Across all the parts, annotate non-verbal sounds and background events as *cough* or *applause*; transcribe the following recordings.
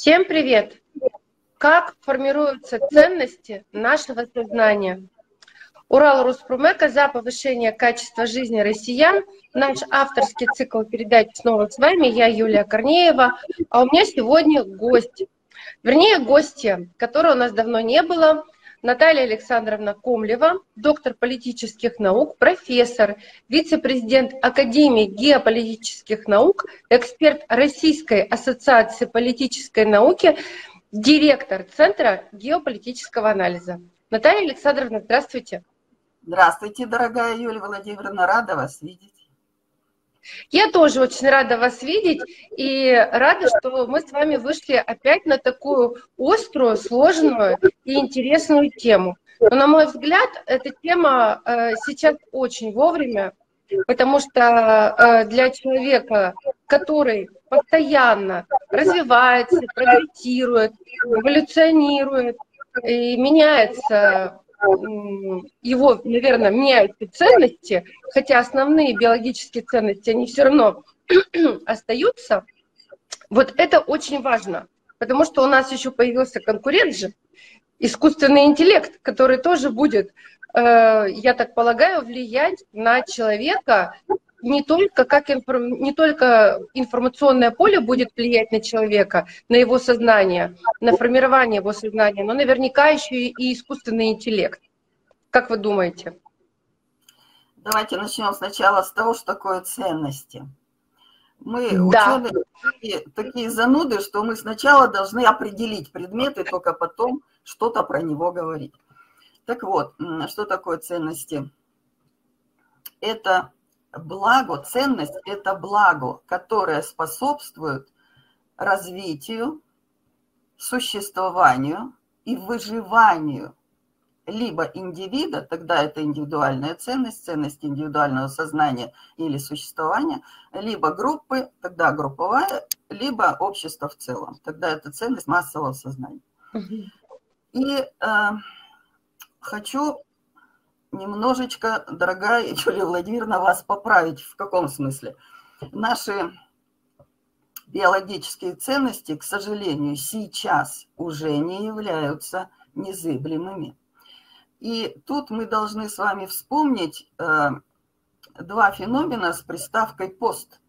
Всем привет! Как формируются ценности нашего сознания? Урал Руспромека за повышение качества жизни россиян. Наш авторский цикл передач снова с вами. Я Юлия Корнеева. А у меня сегодня гость. Вернее, гостья, которой у нас давно не было. Наталья Александровна Комлева, доктор политических наук, профессор, вице-президент Академии геополитических наук, эксперт Российской ассоциации политической науки, директор Центра геополитического анализа. Наталья Александровна, здравствуйте. Здравствуйте, дорогая Юлия Владимировна, рада вас видеть. Я тоже очень рада вас видеть и рада, что мы с вами вышли опять на такую острую, сложную и интересную тему. Но, на мой взгляд, эта тема э, сейчас очень вовремя, потому что э, для человека, который постоянно развивается, прогрессирует, эволюционирует и меняется его, наверное, меняются ценности, хотя основные биологические ценности, они все равно *clears throat* остаются. Вот это очень важно, потому что у нас еще появился конкурент же, искусственный интеллект, который тоже будет, э, я так полагаю, влиять на человека не только, как информ... не только информационное поле будет влиять на человека, на его сознание, на формирование его сознания, но наверняка еще и искусственный интеллект. Как вы думаете? Давайте начнем сначала с того, что такое ценности. Мы да. ученые такие, такие зануды, что мы сначала должны определить предмет и только потом что-то про него говорить. Так вот, что такое ценности? Это благо, ценность – это благо, которое способствует развитию, существованию и выживанию либо индивида, тогда это индивидуальная ценность, ценность индивидуального сознания или существования, либо группы, тогда групповая, либо общество в целом, тогда это ценность массового сознания. И э, хочу немножечко, дорогая Юлия Владимировна, вас поправить. В каком смысле? Наши биологические ценности, к сожалению, сейчас уже не являются незыблемыми. И тут мы должны с вами вспомнить э, два феномена с приставкой «пост».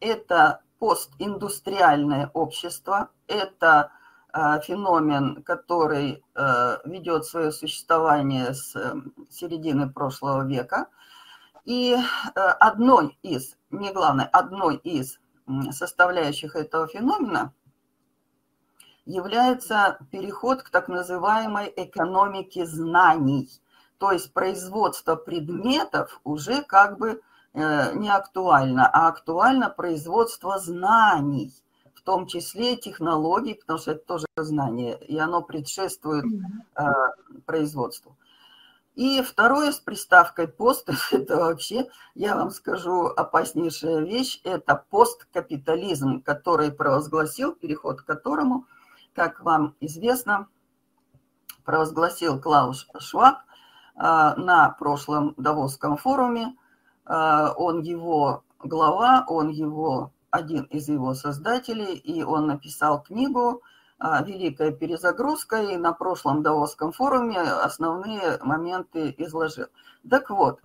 Это постиндустриальное общество, это феномен, который э, ведет свое существование с э, середины прошлого века. И одной из, не главное, одной из составляющих этого феномена является переход к так называемой экономике знаний. То есть производство предметов уже как бы не актуально, а актуально производство знаний в том числе технологий, потому что это тоже знание, и оно предшествует э, производству. И второе с приставкой пост, *laughs* это вообще, я вам скажу, опаснейшая вещь, это посткапитализм, который провозгласил, переход к которому, как вам известно, провозгласил Клаус Шваб э, на прошлом Давосском форуме. Э, он его глава, он его один из его создателей, и он написал книгу а, «Великая перезагрузка», и на прошлом Даосском форуме основные моменты изложил. Так вот,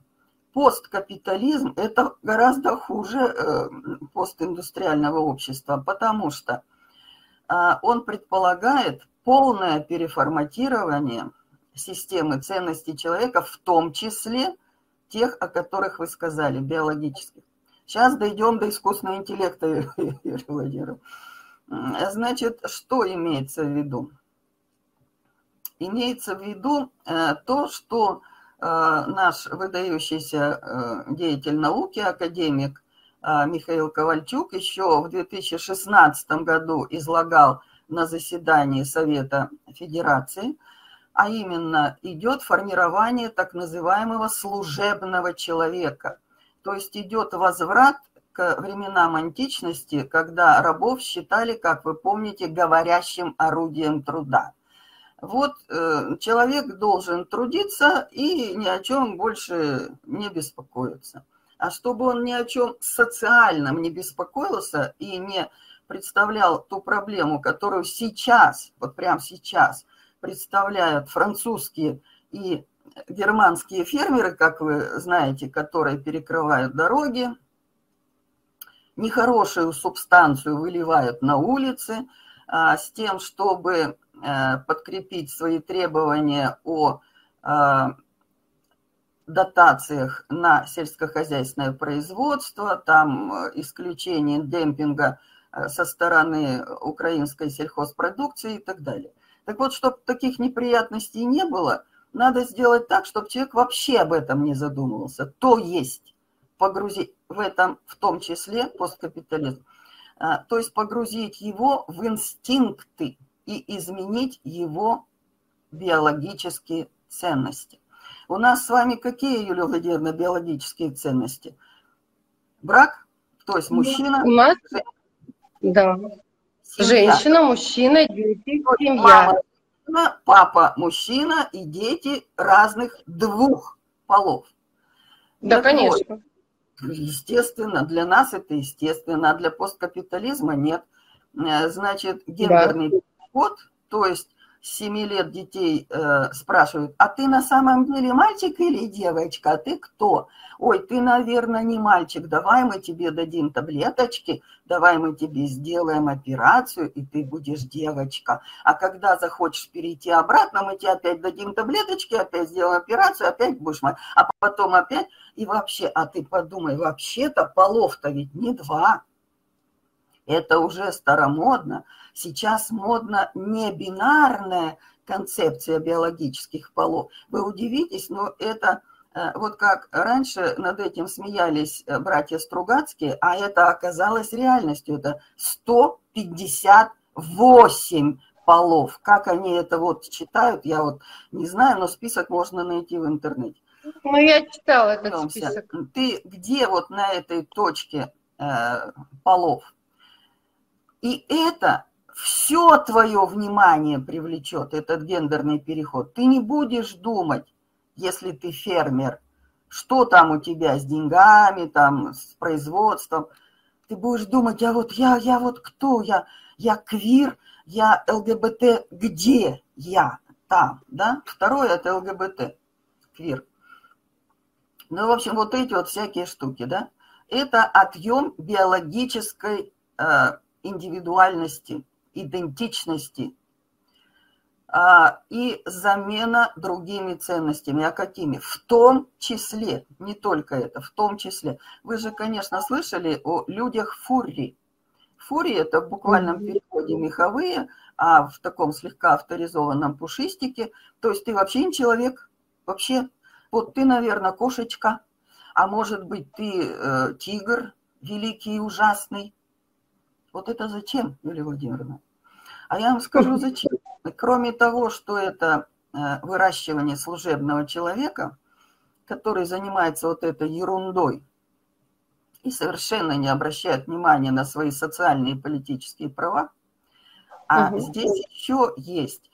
посткапитализм – это гораздо хуже э, постиндустриального общества, потому что а, он предполагает полное переформатирование системы ценностей человека, в том числе тех, о которых вы сказали, биологических. Сейчас дойдем до искусственного интеллекта, *laughs* Юрий Владимирович. Значит, что имеется в виду? Имеется в виду э, то, что э, наш выдающийся э, деятель науки, академик Михаил Ковальчук еще в 2016 году излагал на заседании Совета Федерации, а именно идет формирование так называемого служебного человека – то есть идет возврат к временам античности, когда рабов считали, как вы помните, говорящим орудием труда. Вот э, человек должен трудиться и ни о чем больше не беспокоиться. А чтобы он ни о чем социальном не беспокоился и не представлял ту проблему, которую сейчас, вот прямо сейчас, представляют французские и германские фермеры, как вы знаете, которые перекрывают дороги, нехорошую субстанцию выливают на улицы а, с тем, чтобы а, подкрепить свои требования о а, дотациях на сельскохозяйственное производство, там э, исключение демпинга э, со стороны украинской сельхозпродукции и так далее. Так вот, чтобы таких неприятностей не было, надо сделать так, чтобы человек вообще об этом не задумывался. То есть погрузить в этом, в том числе посткапитализм, а, то есть погрузить его в инстинкты и изменить его биологические ценности. У нас с вами какие, Юлия Владимировна, биологические ценности? Брак, то есть мужчина. У нас, да. Семья. Женщина, мужчина, дети, семья. Мама, папа, мужчина и дети разных двух полов. Да, так конечно. Вот, естественно, для нас это естественно, а для посткапитализма нет. Э, значит, гендерный да. подход, то есть 7 лет детей э, спрашивают, а ты на самом деле мальчик или девочка, а ты кто? Ой, ты, наверное, не мальчик, давай мы тебе дадим таблеточки, давай мы тебе сделаем операцию, и ты будешь девочка. А когда захочешь перейти обратно, мы тебе опять дадим таблеточки, опять сделаем операцию, опять будешь мать. А потом опять, и вообще, а ты подумай, вообще-то полов-то ведь не два. Это уже старомодно. Сейчас модно не бинарная концепция биологических полов. Вы удивитесь, но это э, вот как раньше над этим смеялись э, братья Стругацкие, а это оказалось реальностью. Это 158 полов. Как они это вот читают, я вот не знаю, но список можно найти в интернете. Ну, я читала этот список. Ты где вот на этой точке э, полов? И это все твое внимание привлечет, этот гендерный переход. Ты не будешь думать, если ты фермер, что там у тебя с деньгами, там, с производством. Ты будешь думать, а вот я, я вот кто? Я, я квир, я ЛГБТ, где я там, да? Второе – это ЛГБТ, квир. Ну, в общем, вот эти вот всякие штуки, да? Это отъем биологической э, индивидуальности, идентичности а, и замена другими ценностями. А какими? В том числе, не только это, в том числе. Вы же, конечно, слышали о людях фури. Фури – это в буквальном переводе меховые, а в таком слегка авторизованном пушистике. То есть ты вообще не человек, вообще. Вот ты, наверное, кошечка, а может быть, ты э, тигр великий и ужасный, вот это зачем, Юлия Владимировна? А я вам скажу, зачем. Кроме того, что это э, выращивание служебного человека, который занимается вот этой ерундой и совершенно не обращает внимания на свои социальные и политические права, а угу. здесь еще есть.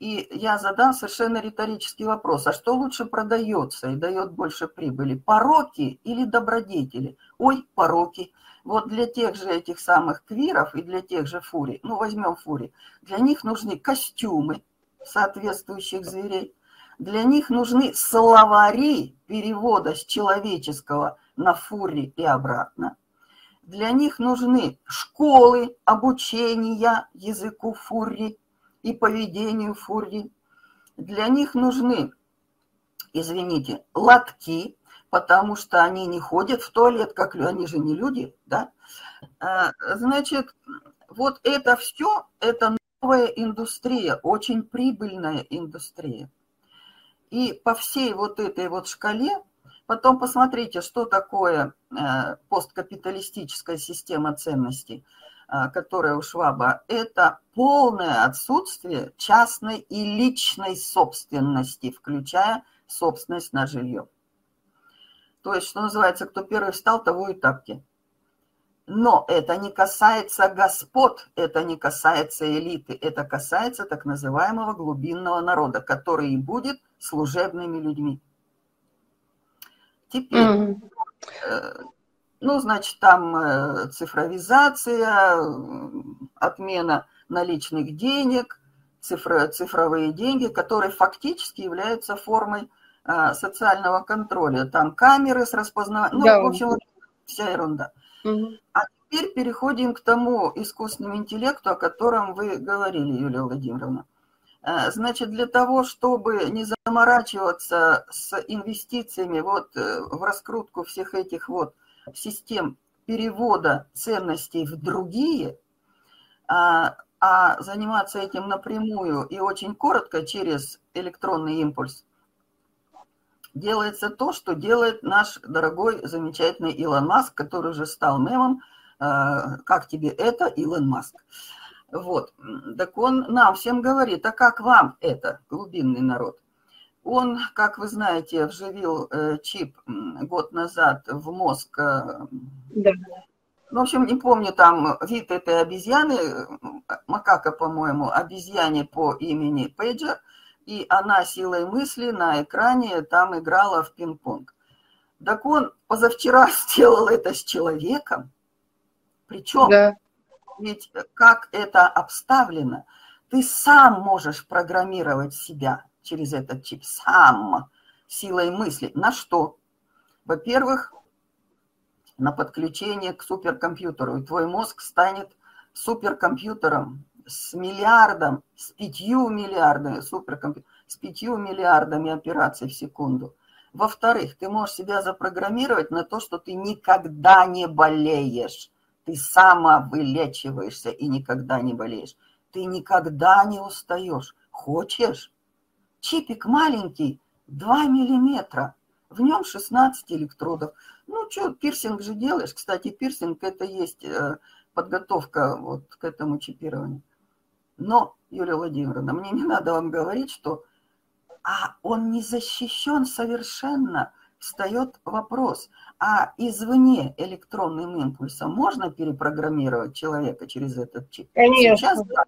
И я задам совершенно риторический вопрос. А что лучше продается и дает больше прибыли? Пороки или добродетели? Ой, пороки. Вот для тех же этих самых квиров и для тех же фурий, ну возьмем фурий, для них нужны костюмы соответствующих зверей, для них нужны словари перевода с человеческого на фури и обратно. Для них нужны школы обучения языку фурри и поведению фурри. Для них нужны, извините, лотки, потому что они не ходят в туалет, как они же не люди, да? А, значит, вот это все, это новая индустрия, очень прибыльная индустрия. И по всей вот этой вот шкале, потом посмотрите, что такое э, посткапиталистическая система ценностей, которая у Шваба, это полное отсутствие частной и личной собственности, включая собственность на жилье. То есть, что называется, кто первый встал, того и тапки. Но это не касается господ, это не касается элиты, это касается так называемого глубинного народа, который и будет служебными людьми. Теперь, mm-hmm. Ну, значит, там э, цифровизация, отмена наличных денег, цифро, цифровые деньги, которые фактически являются формой а, социального контроля. Там камеры с распознаванием, ну, в общем, вся ерунда. Угу. А теперь переходим к тому искусственному интеллекту, о котором вы говорили, Юлия Владимировна. Э, значит, для того, чтобы не заморачиваться с инвестициями вот э, в раскрутку всех этих вот систем перевода ценностей в другие, а, а заниматься этим напрямую и очень коротко через электронный импульс, делается то, что делает наш дорогой, замечательный Илон Маск, который уже стал мемом. Э, как тебе это, Илон Маск? Вот. Так он нам всем говорит, а как вам это, глубинный народ? Он, как вы знаете, вживил э, чип год назад в мозг. Э, да. Ну, в общем, не помню там вид этой обезьяны, макака, по-моему, обезьяне по имени Пейджер, и она силой мысли на экране там играла в пинг-понг. Так он позавчера *laughs* сделал это с человеком, причем да ведь э, как это обставлено, ты сам можешь программировать себя через этот чип, сам, силой мысли. На что? Во-первых, на подключение к суперкомпьютеру. И твой мозг станет суперкомпьютером с миллиардом, с пятью миллиардами, суперкомпьютер, с пятью миллиардами операций в секунду. Во-вторых, ты можешь себя запрограммировать на то, что ты никогда не болеешь. Ты самовылечиваешься и никогда не болеешь. Ты никогда не устаешь. Хочешь? Чипик маленький, 2 миллиметра. В нем 16 электродов. Ну, что, пирсинг же делаешь. Кстати, пирсинг – это есть э, подготовка вот к этому чипированию. Но, Юлия Владимировна, мне не надо вам говорить, что а он не защищен совершенно. Встает вопрос, а извне электронным импульсом можно перепрограммировать человека через этот чип? Конечно. Сейчас, да.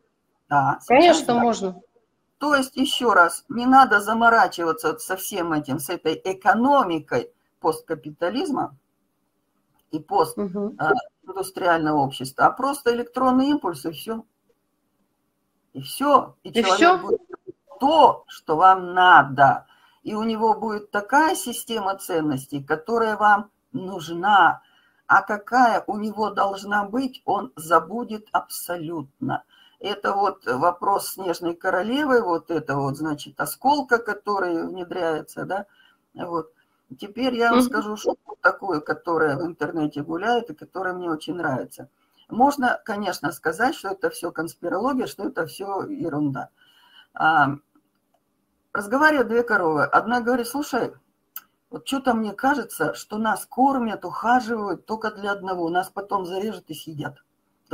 да сейчас, Конечно, да. можно. То есть, еще раз, не надо заморачиваться со всем этим, с этой экономикой посткапитализма и постиндустриального угу. общества, а просто электронный импульс и все. И все. И, и человек все? будет то, что вам надо. И у него будет такая система ценностей, которая вам нужна, а какая у него должна быть, он забудет абсолютно. Это вот вопрос снежной королевы, вот это вот, значит, осколка, который внедряется, да, вот. Теперь я вам скажу шутку такую, которая в интернете гуляет и которая мне очень нравится. Можно, конечно, сказать, что это все конспирология, что это все ерунда. А, разговаривают две коровы. Одна говорит, слушай, вот что-то мне кажется, что нас кормят, ухаживают только для одного. Нас потом зарежут и съедят.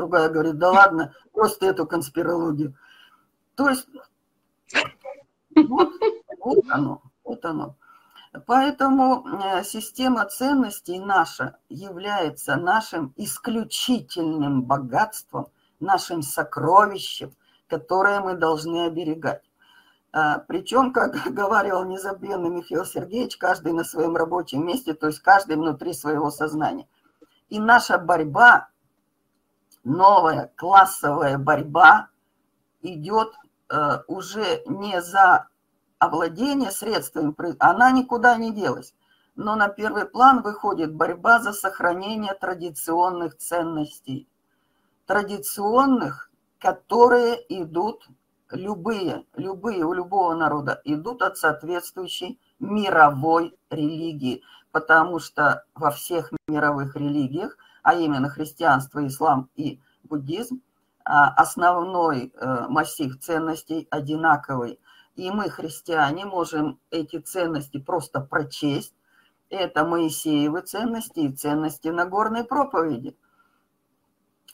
Другая говорит, да ладно, просто эту конспирологию. То есть, вот, вот оно, вот оно. Поэтому э, система ценностей наша является нашим исключительным богатством, нашим сокровищем, которое мы должны оберегать. А, Причем, как *laughs* говорил незабвенный Михаил Сергеевич, каждый на своем рабочем месте, то есть каждый внутри своего сознания. И наша борьба, новая классовая борьба, идет э, уже не за овладение средствами, она никуда не делась. Но на первый план выходит борьба за сохранение традиционных ценностей. Традиционных, которые идут любые, любые у любого народа идут от соответствующей мировой религии, потому что во всех мировых религиях, а именно христианство, ислам и буддизм, а, основной э, массив ценностей одинаковый. И мы, христиане, можем эти ценности просто прочесть. Это Моисеевы ценности и ценности Нагорной проповеди –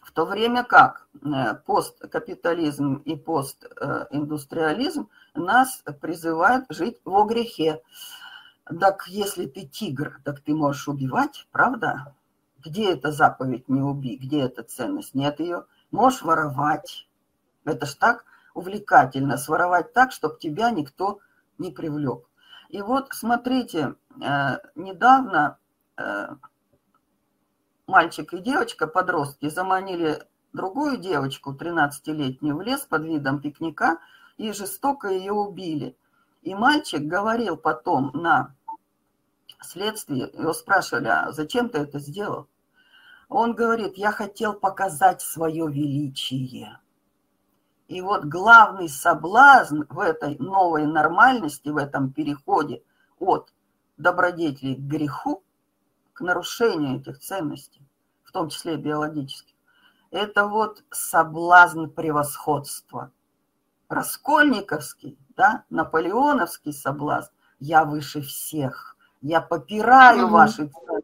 в то время как э, посткапитализм и постиндустриализм нас призывают жить во грехе. Так если ты тигр, так ты можешь убивать, правда? Где эта заповедь «не убий», где эта ценность? Нет ее. Можешь воровать. Это ж так увлекательно, своровать так, чтобы тебя никто не привлек. И вот смотрите, э, недавно э, мальчик и девочка, подростки, заманили другую девочку, 13-летнюю, в лес под видом пикника и жестоко ее убили. И мальчик говорил потом на следствии, его спрашивали, а зачем ты это сделал? Он говорит, я хотел показать свое величие. И вот главный соблазн в этой новой нормальности, в этом переходе от добродетели к греху, к нарушению этих ценностей, в том числе биологических, это вот соблазн превосходства. Раскольниковский, да, наполеоновский соблазн. Я выше всех. Я попираю mm-hmm. ваши ценности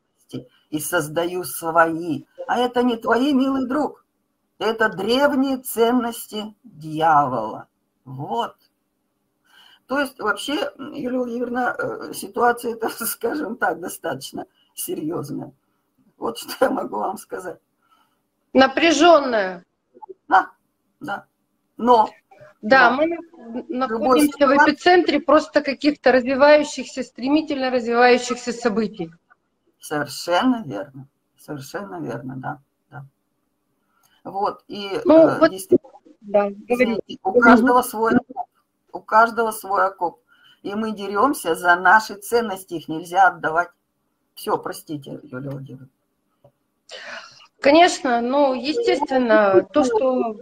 и создаю свои. А это не твои, милый друг. Это древние ценности дьявола. Вот. То есть вообще, Юлия Владимировна, э, ситуация, это, *laughs* скажем так, достаточно серьезная. Вот что я могу вам сказать. Напряженная. Да, да. Но да, но, мы находимся в эпицентре просто каких-то развивающихся, стремительно развивающихся событий. Совершенно верно. Совершенно верно, да. да. Вот, и ну, э, вот, да, извините, у каждого свой окоп. У каждого свой окоп. И мы деремся за наши ценности, их нельзя отдавать. Все, простите, Юлия Владимировна. Конечно, ну, естественно, то, что...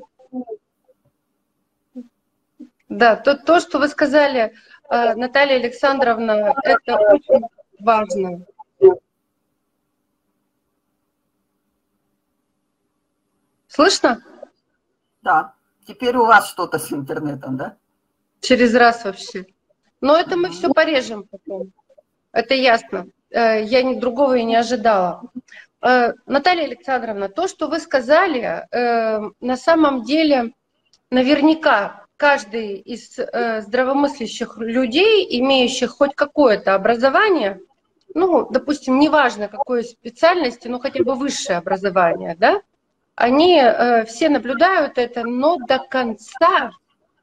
Да, то, то, что вы сказали, э, Наталья Александровна, это очень важно. Слышно? Да. Теперь у вас что-то с интернетом, да? Через раз вообще. Но это мы все порежем потом. Это ясно. Э, я ни другого и не ожидала. Э, Наталья Александровна, то, что вы сказали, э, на самом деле наверняка каждый из здравомыслящих людей, имеющих хоть какое-то образование, ну, допустим, неважно какой специальности, но хотя бы высшее образование, да, они все наблюдают это, но до конца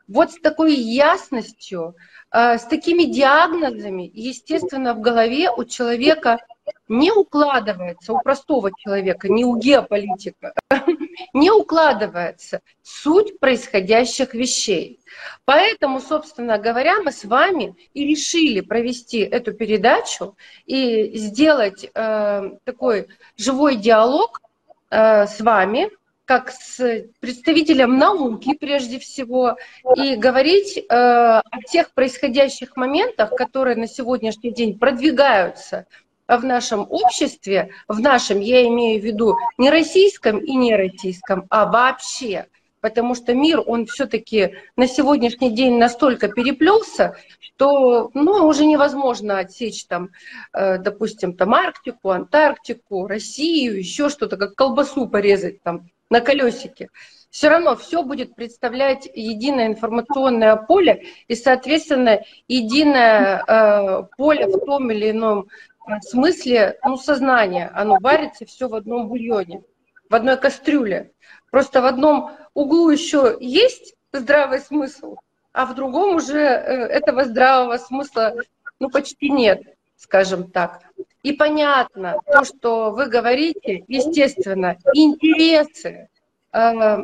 вот с такой ясностью, с такими диагнозами, естественно, в голове у человека не укладывается у простого человека, не у геополитика, *laughs* не укладывается суть происходящих вещей. Поэтому, собственно говоря, мы с вами и решили провести эту передачу и сделать э, такой живой диалог э, с вами, как с представителем науки прежде всего, и говорить э, о тех происходящих моментах, которые на сегодняшний день продвигаются в нашем обществе, в нашем, я имею в виду не российском и не российском, а вообще, потому что мир, он все-таки на сегодняшний день настолько переплелся, что ну, уже невозможно отсечь там, э, допустим, там Арктику, Антарктику, Россию, еще что-то, как колбасу порезать там на колесике. Все равно все будет представлять единое информационное поле и, соответственно, единое э, поле в том или ином в смысле, ну, сознание, оно варится все в одном бульоне, в одной кастрюле. Просто в одном углу еще есть здравый смысл, а в другом уже э, этого здравого смысла, ну, почти нет, скажем так. И понятно, то, что вы говорите, естественно, интересы э,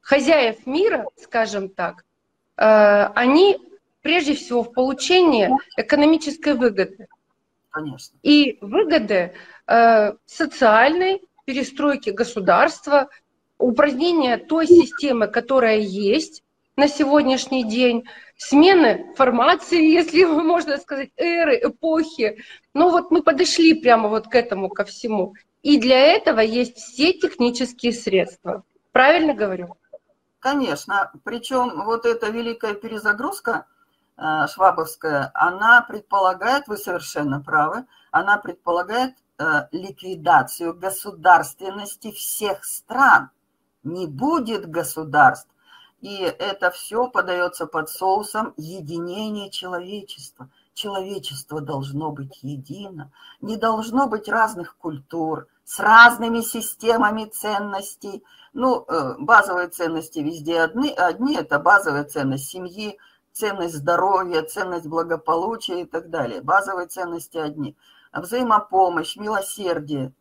хозяев мира, скажем так, э, они прежде всего в получении экономической выгоды. Конечно. И выгоды э, социальной перестройки государства, упразднения той системы, которая есть на сегодняшний день, смены формации, *laughs* если можно сказать, эры, эпохи. Ну вот мы подошли прямо вот к этому, ко всему. И для этого есть все технические средства. Правильно говорю? Конечно. Причем вот эта великая перезагрузка – Э, швабовская, она предполагает, вы совершенно правы, она предполагает э, ликвидацию государственности всех стран. Не будет государств. И это все подается под соусом единения человечества. Человечество должно быть едино. Не должно быть разных культур с разными системами ценностей. Ну, э, базовые ценности везде одни. Одни – это базовая ценность семьи, ценность здоровья, ценность благополучия и так далее. Базовые ценности одни. Взаимопомощь, милосердие.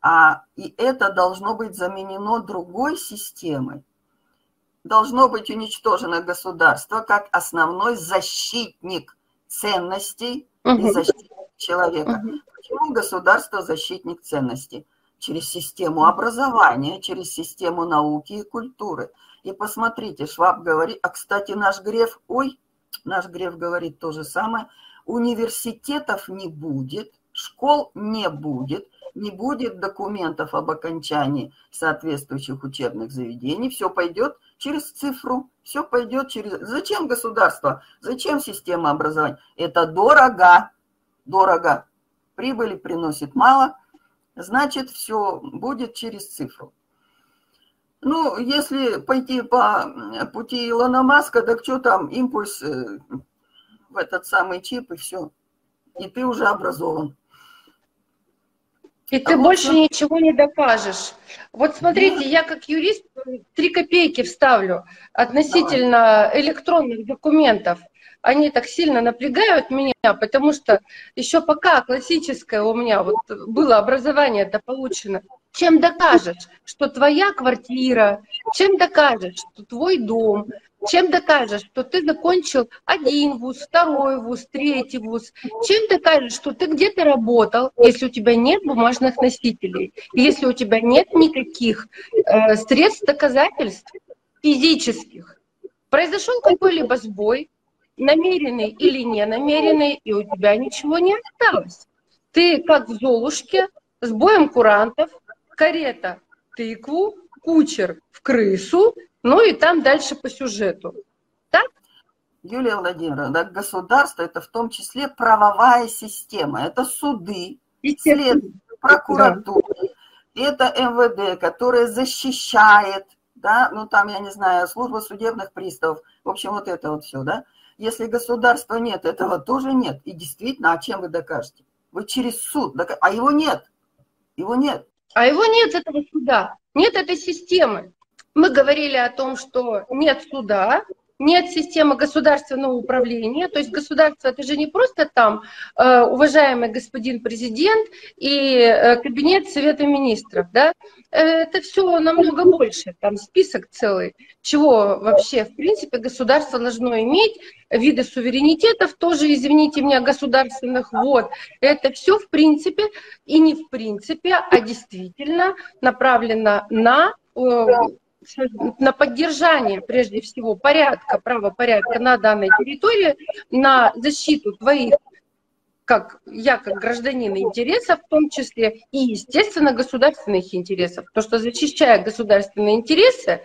А и это должно быть заменено другой системой. Должно быть уничтожено государство как основной защитник ценностей и защитник человека. Почему государство защитник ценностей? Через систему образования, через систему науки и культуры. И посмотрите, Шваб говорит, а, кстати, наш Греф, ой, наш Греф говорит то же самое, университетов не будет, школ не будет, не будет документов об окончании соответствующих учебных заведений, все пойдет через цифру, все пойдет через... Зачем государство? Зачем система образования? Это дорого, дорого. Прибыли приносит мало, значит, все будет через цифру. Ну, если пойти по пути Илона Маска, так что там, импульс э, в этот самый чип и все. И ты уже образован. И ты а больше вот... ничего не докажешь. Вот смотрите, я как юрист три копейки вставлю относительно Давай. электронных документов. Они так сильно напрягают меня, потому что еще пока классическое у меня вот было образование это получено, чем докажешь, что твоя квартира, чем докажешь, что твой дом, чем докажешь, что ты закончил один вуз, второй вуз, третий вуз? Чем докажешь, что ты где-то работал, если у тебя нет бумажных носителей, если у тебя нет никаких э, средств доказательств физических? Произошел какой-либо сбой, намеренный или не намеренный, и у тебя ничего не осталось. Ты как в Золушке с боем курантов, карета тыкву, кучер в крысу, ну и там дальше по сюжету. Так? Юлия Владимировна, государство это в том числе правовая система. Это суды, следствие, прокуратура, да. это МВД, которое защищает, да, ну там, я не знаю, служба судебных приставов, в общем, вот это вот все, да. Если государства нет, этого тоже нет. И действительно, а чем вы докажете? Вы через суд, а его нет, его нет. А его нет этого суда, нет этой системы. Мы говорили о том, что нет суда, нет системы государственного управления, то есть государство это же не просто там э, уважаемый господин президент и э, кабинет Совета министров, да, это все намного больше, там список целый, чего вообще в принципе государство должно иметь, виды суверенитетов тоже, извините меня, государственных, вот, это все в принципе и не в принципе, а действительно направлено на э, на поддержание, прежде всего, порядка, правопорядка на данной территории, на защиту твоих, как я как гражданин интересов, в том числе и, естественно, государственных интересов. То, что защищая государственные интересы,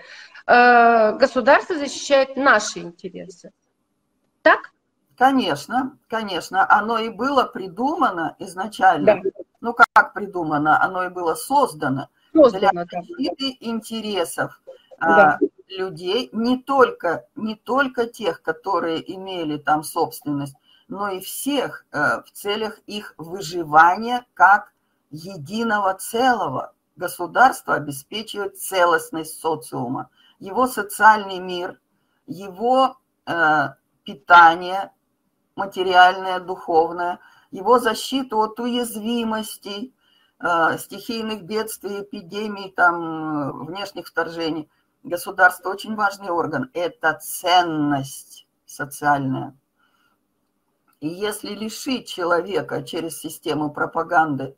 э, государство защищает наши интересы. Так? Конечно, конечно. Оно и было придумано изначально. Да. Ну, как придумано? Оно и было создано создано, для защиты интересов да. людей, не только, не только тех, которые имели там собственность, но и всех э, в целях их выживания как единого целого. Государство обеспечивает целостность социума, его социальный мир, его э, питание материальное, духовное, его защиту от уязвимостей, стихийных бедствий, эпидемий, там, внешних вторжений – Государство очень важный орган. Это ценность социальная. И если лишить человека через систему пропаганды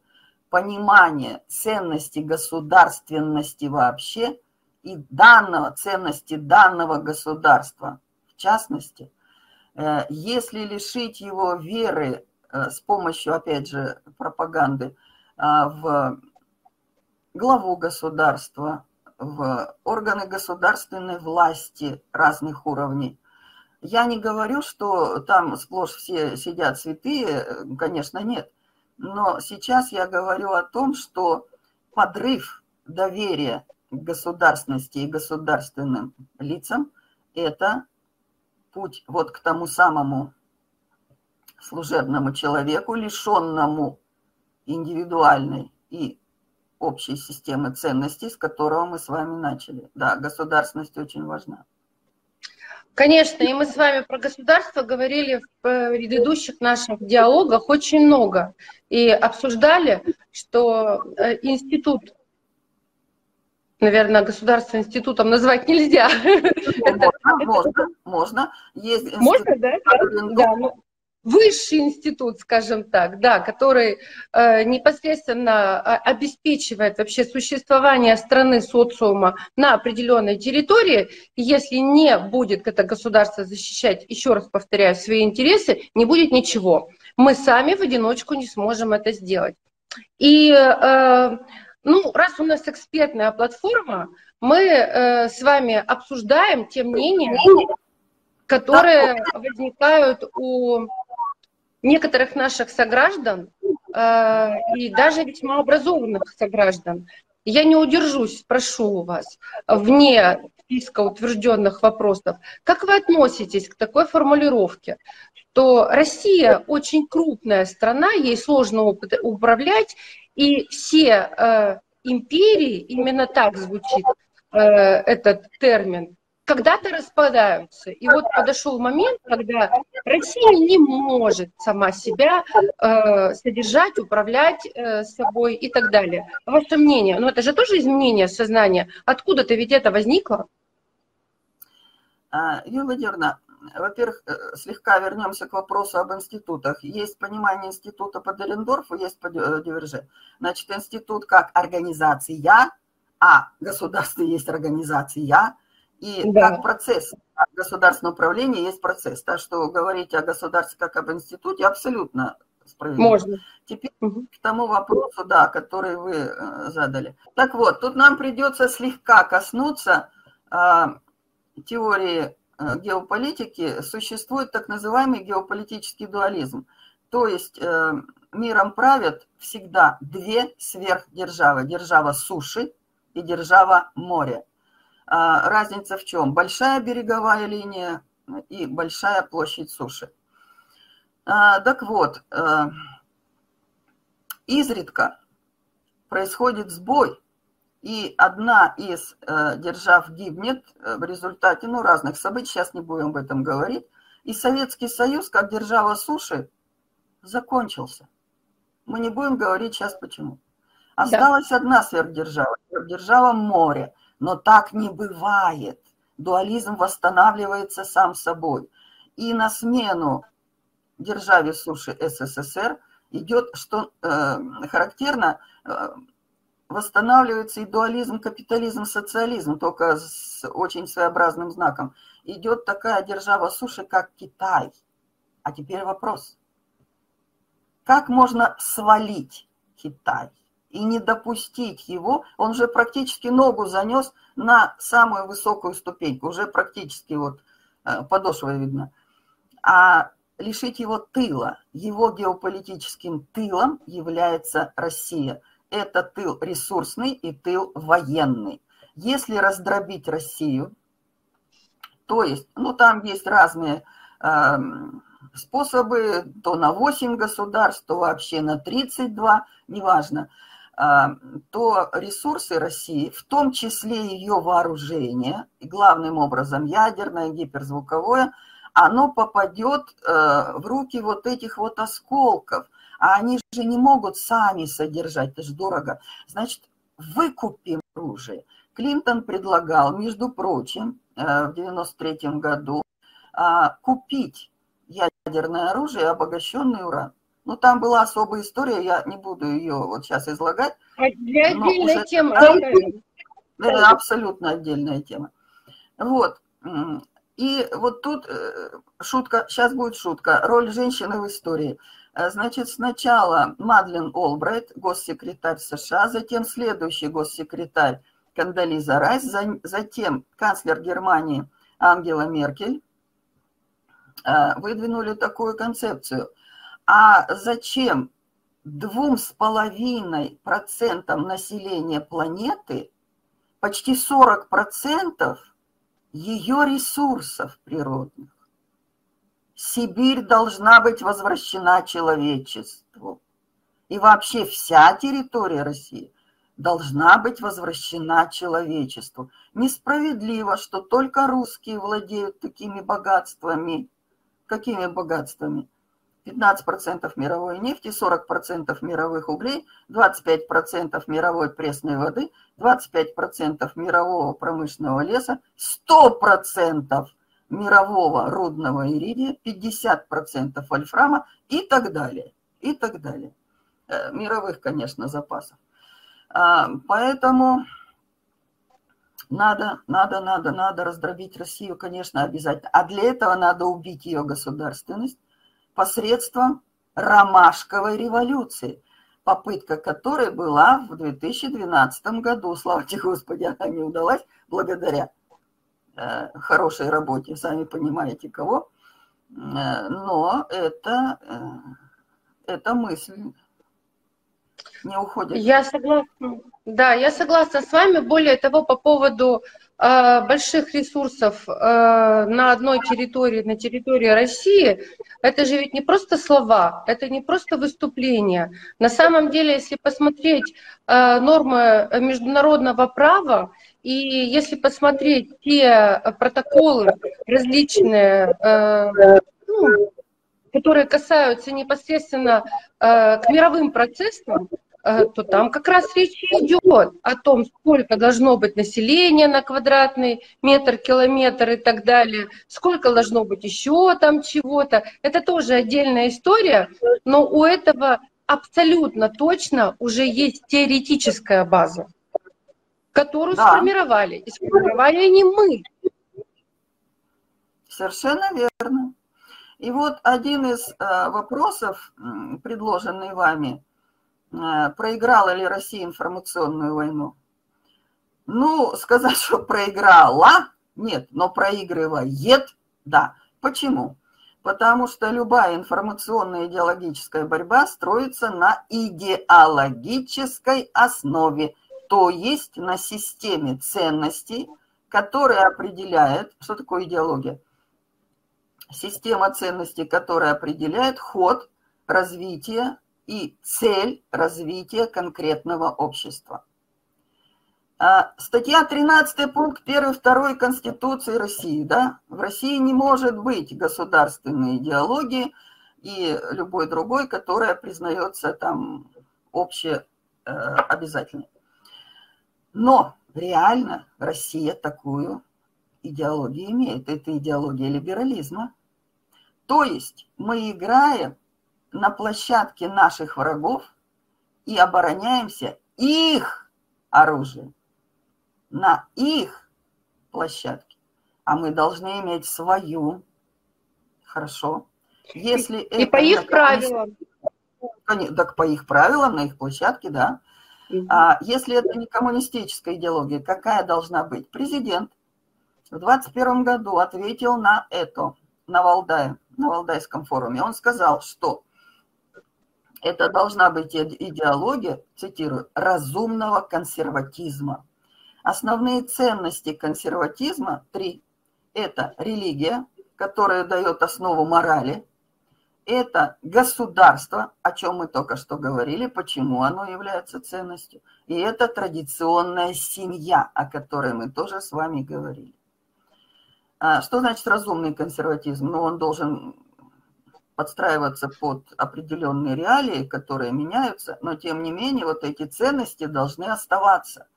понимания ценности государственности вообще и данного, ценности данного государства, в частности, э, если лишить его веры э, с помощью, опять же, пропаганды э, в главу государства, в органы государственной власти разных уровней. Я не говорю, что там сплошь все сидят святые, конечно, нет. Но сейчас я говорю о том, что подрыв доверия к государственности и государственным лицам – это путь вот к тому самому служебному человеку, лишенному индивидуальной и общей системы ценностей, с которого мы с вами начали. Да, государственность очень важна. Конечно, и мы с вами про государство говорили в предыдущих наших диалогах очень много. И обсуждали, что э, институт, наверное, государственным институтом назвать нельзя. Можно, можно, можно. Есть можно, да? Да, ну, высший институт, скажем так, да, который э, непосредственно а, обеспечивает вообще существование страны, социума на определенной территории. И если не будет это государство защищать, еще раз повторяю, свои интересы, не будет ничего. Мы сами в одиночку не сможем это сделать. И э, ну, раз у нас экспертная платформа, мы э, с вами обсуждаем те мнения, которые возникают у некоторых наших сограждан э, и даже весьма образованных сограждан. Я не удержусь, спрошу у вас, вне списка утвержденных вопросов, как вы относитесь к такой формулировке, что Россия очень крупная страна, ей сложно управлять, и все э, империи, именно так звучит э, этот термин, когда-то распадаются. И вот подошел момент, когда Россия не может сама себя э, содержать, управлять э, собой и так далее. Ваше мнение? Ну это же тоже изменение сознания. Откуда-то ведь это возникло? А, Юлия Владимировна, во-первых, э, слегка вернемся к вопросу об институтах. Есть понимание института по Делендорфу, есть по Диверже. Значит, институт как организация, а государство есть организация, и да. как процесс государственного управления есть процесс. Так что говорить о государстве как об институте абсолютно справедливо. Можно. Теперь угу. к тому вопросу, да, который вы э, задали. Так вот, тут нам придется слегка коснуться э, теории э, геополитики. Существует так называемый геополитический дуализм. То есть э, миром правят всегда две сверхдержавы. Держава суши и держава моря. А, разница в чем? Большая береговая линия и большая площадь суши. А, так вот, э, изредка происходит сбой, и одна из э, держав гибнет в результате ну, разных событий, сейчас не будем об этом говорить, и Советский Союз, как держава суши, закончился. Мы не будем говорить сейчас почему. Осталась да. одна сверхдержава, сверхдержава моря – но так не бывает. Дуализм восстанавливается сам собой. И на смену державе суши СССР идет, что э, характерно, э, восстанавливается и дуализм, капитализм, социализм, только с очень своеобразным знаком. Идет такая держава суши, как Китай. А теперь вопрос. Как можно свалить Китай? И не допустить его, он уже практически ногу занес на самую высокую ступеньку, уже практически вот э, подошва видно. А лишить его тыла, его геополитическим тылом является Россия. Это тыл ресурсный и тыл военный. Если раздробить Россию, то есть, ну там есть разные э, способы, то на 8 государств, то вообще на 32, неважно. А, то ресурсы России, в том числе ее вооружение, главным образом ядерное, гиперзвуковое, оно попадет э, в руки вот этих вот осколков. А они же не могут сами содержать, это же дорого. Значит, выкупим оружие. Клинтон предлагал, между прочим, э, в 93 году а, купить ядерное оружие, обогащенный уран. Ну, там была особая история, я не буду ее вот сейчас излагать. Для отдельной уже... темы. Да, абсолютно отдельная тема. Вот. И вот тут э, шутка, сейчас будет шутка, роль женщины в истории. Э, значит, сначала Мадлен Олбрайт, госсекретарь США, затем следующий госсекретарь Кандализа Райс, затем канцлер Германии Ангела Меркель э, выдвинули такую концепцию – а зачем двум с половиной процентам населения планеты почти 40 процентов ее ресурсов природных? Сибирь должна быть возвращена человечеству. И вообще вся территория России должна быть возвращена человечеству. Несправедливо, что только русские владеют такими богатствами. Какими богатствами? 15% мировой нефти, 40% мировых углей, 25% мировой пресной воды, 25% мирового промышленного леса, 100% мирового рудного иридия, 50% альфрама и так далее. И так далее. Э, мировых, конечно, запасов. А, поэтому надо, надо, надо, надо раздробить Россию, конечно, обязательно. А для этого надо убить ее государственность посредством ромашковой революции, попытка которой была в 2012 году. Слава тебе, Господи, она не удалась благодаря э, хорошей работе, сами понимаете кого. Э, но это, э, это мысль не уходит. Я согласна. Да, я согласна с вами. Более того, по поводу больших ресурсов э, на одной территории, на территории России, это же ведь не просто слова, это не просто выступления. На самом деле, если посмотреть э, нормы международного права, и если посмотреть те протоколы различные, э, ну, которые касаются непосредственно э, к мировым процессам, Э, то там как раз речь идет о том, сколько должно быть населения на квадратный метр, километр и так далее, сколько должно быть еще там чего-то. Это тоже отдельная история, но у этого абсолютно точно уже есть теоретическая база, которую да. сформировали. И сформировали не мы. Совершенно верно. И вот один из э, вопросов, предложенный вами – Э, проиграла ли Россия информационную войну? Ну, сказать, что проиграла, нет, но проигрывает, да. Почему? Потому что любая информационная идеологическая борьба строится на идеологической основе, то есть на системе ценностей, которая определяет, что такое идеология? Система ценностей, которая определяет ход развития и цель развития конкретного общества. А, статья 13, пункт 1, 2 Конституции России. Да? В России не может быть государственной идеологии и любой другой, которая признается там обще э. Но реально Россия такую идеологию имеет. Это идеология либерализма. То есть мы играем на площадке наших врагов и обороняемся их оружием, на их площадке. А мы должны иметь свою. Хорошо. Если и это по их правилам. Так по их правилам, на их площадке, да. А если это не коммунистическая идеология, какая должна быть? Президент в 2021 году ответил на это, на Валдае, на Валдайском форуме. Он сказал, что это должна быть идеология, цитирую, разумного консерватизма. Основные ценности консерватизма три. Это религия, которая дает основу морали. Это государство, о чем мы только что говорили, почему оно является ценностью. И это традиционная семья, о которой мы тоже с вами говорили. А что значит разумный консерватизм? Ну, он должен подстраиваться под определенные реалии, которые меняются, но тем не менее вот эти ценности должны оставаться.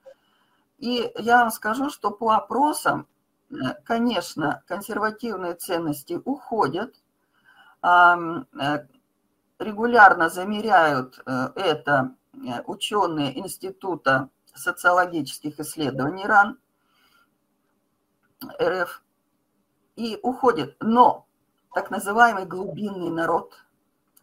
И я вам скажу, что по опросам, э, конечно, консервативные ценности уходят, э, регулярно замеряют э, это ученые Института социологических исследований РАН, РФ, и уходит. Но так называемый глубинный народ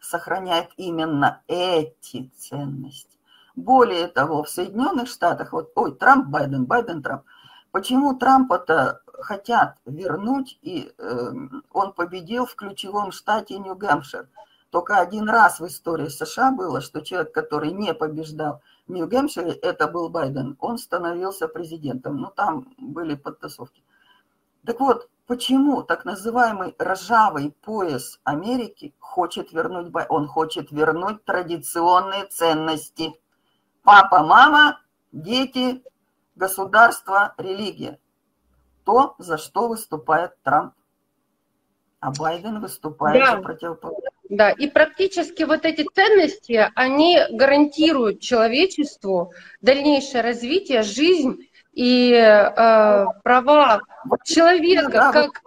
сохраняет именно эти ценности. Более того, в Соединенных Штатах, вот, ой, Трамп, Байден, Байден, Трамп, почему Трампа-то хотят вернуть, и э, он победил в ключевом штате Нью-Гэмпшир. Только один раз в истории США было, что человек, который не побеждал в Нью-Гэмпшире, это был Байден, он становился президентом. Ну, там были подтасовки. Так вот, Почему так называемый ржавый пояс Америки хочет вернуть, он хочет вернуть традиционные ценности. Папа, мама, дети, государство, религия. То, за что выступает Трамп. А Байден выступает да. за противоположное. Да, и практически вот эти ценности, они гарантируют человечеству дальнейшее развитие, жизнь и э, права человека как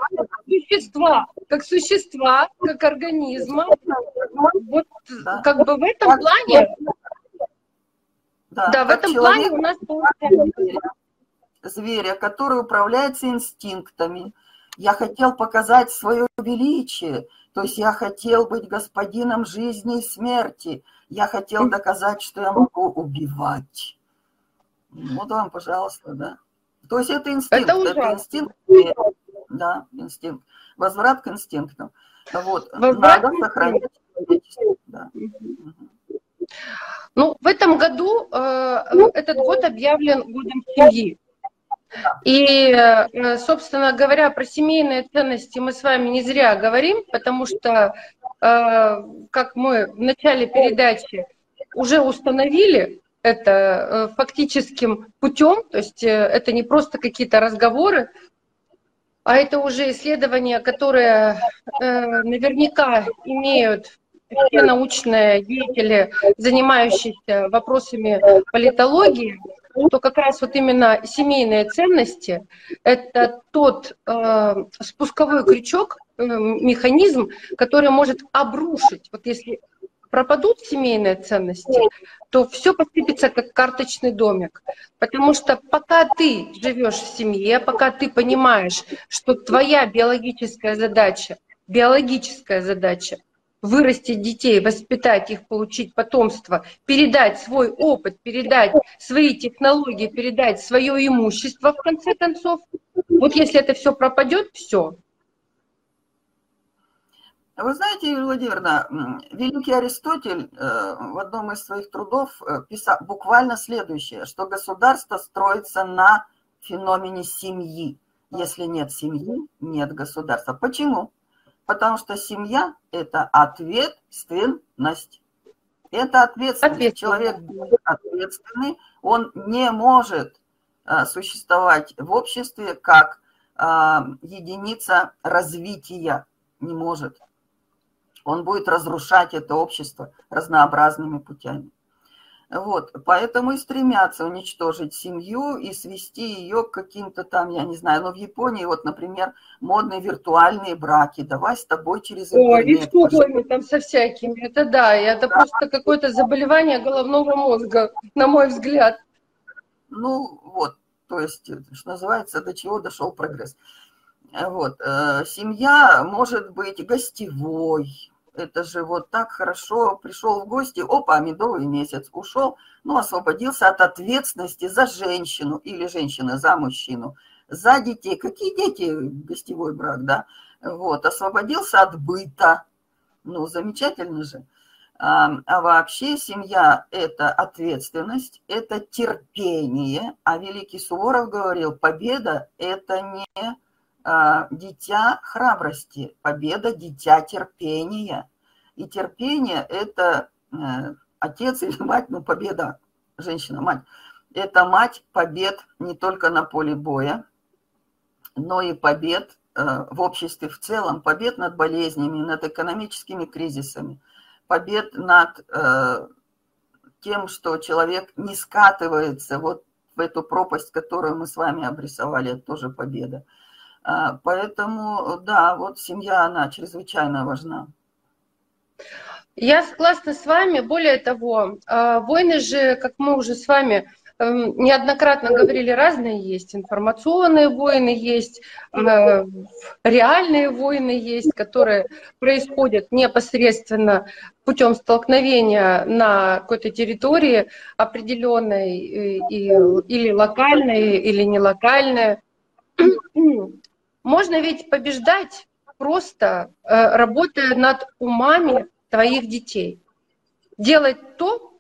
существа, как существа, как организма. Вот да. как бы в этом плане, да, да в этом плане у нас получается зверя, который управляется инстинктами. Я хотел показать свое величие, то есть я хотел быть господином жизни и смерти. Я хотел доказать, что я могу убивать. Вот вам, пожалуйста, да. То есть это инстинкт, это, это инстинкт, да, инстинкт. Возврат к инстинктам. Вот, Возврат надо сохранить да. Ну, в этом году, э, этот год объявлен годом семьи. И, э, собственно говоря, про семейные ценности мы с вами не зря говорим, потому что, э, как мы в начале передачи уже установили, это э, фактическим путем, то есть это не просто какие-то разговоры, а это уже исследования, которые наверняка имеют все научные деятели, занимающиеся вопросами политологии, то как раз вот именно семейные ценности – это тот э, спусковой крючок, э, механизм, который может обрушить. Вот если пропадут семейные ценности, то все посыпется как карточный домик. Потому что пока ты живешь в семье, пока ты понимаешь, что твоя биологическая задача, биологическая задача вырастить детей, воспитать их, получить потомство, передать свой опыт, передать свои технологии, передать свое имущество, в конце концов. Вот если это все пропадет, все. Вы знаете, Юлия Владимировна, великий Аристотель э, в одном из своих трудов э, писал буквально следующее, что государство строится на феномене семьи. Если нет семьи, нет государства. Почему? Потому что семья – это ответственность. Это ответственность. Человек ответственный, он не может а, существовать в обществе как а, единица развития. Не может. Он будет разрушать это общество разнообразными путями. Вот, поэтому и стремятся уничтожить семью и свести ее к каким-то там, я не знаю, но в Японии вот, например, модные виртуальные браки. Давай с тобой через интернет. Ой, и там со всякими. Это да, и это да. просто какое-то заболевание головного мозга, на мой взгляд. Ну вот, то есть, что называется, до чего дошел прогресс. Вот, э, семья может быть гостевой, это же вот так хорошо, пришел в гости, опа, медовый месяц, ушел, ну, освободился от ответственности за женщину или женщина за мужчину, за детей. Какие дети, гостевой брак, да? Вот, освободился от быта, ну, замечательно же. А, а вообще семья – это ответственность, это терпение. А Великий Суворов говорил, победа – это не дитя храбрости, победа – дитя терпения. И терпение – это э, отец или мать, ну, победа, женщина, мать. Это мать побед не только на поле боя, но и побед э, в обществе в целом, побед над болезнями, над экономическими кризисами, побед над э, тем, что человек не скатывается вот в эту пропасть, которую мы с вами обрисовали, это тоже победа. А, поэтому, да, вот семья, она чрезвычайно важна. Я согласна с вами. Более того, а, войны же, как мы уже с вами эм, неоднократно говорили, разные есть. Информационные войны есть, э, реальные войны есть, которые происходят непосредственно путем столкновения на какой-то территории определенной или локальной, или не локальной. Можно ведь побеждать просто э, работая над умами твоих детей. Делать то,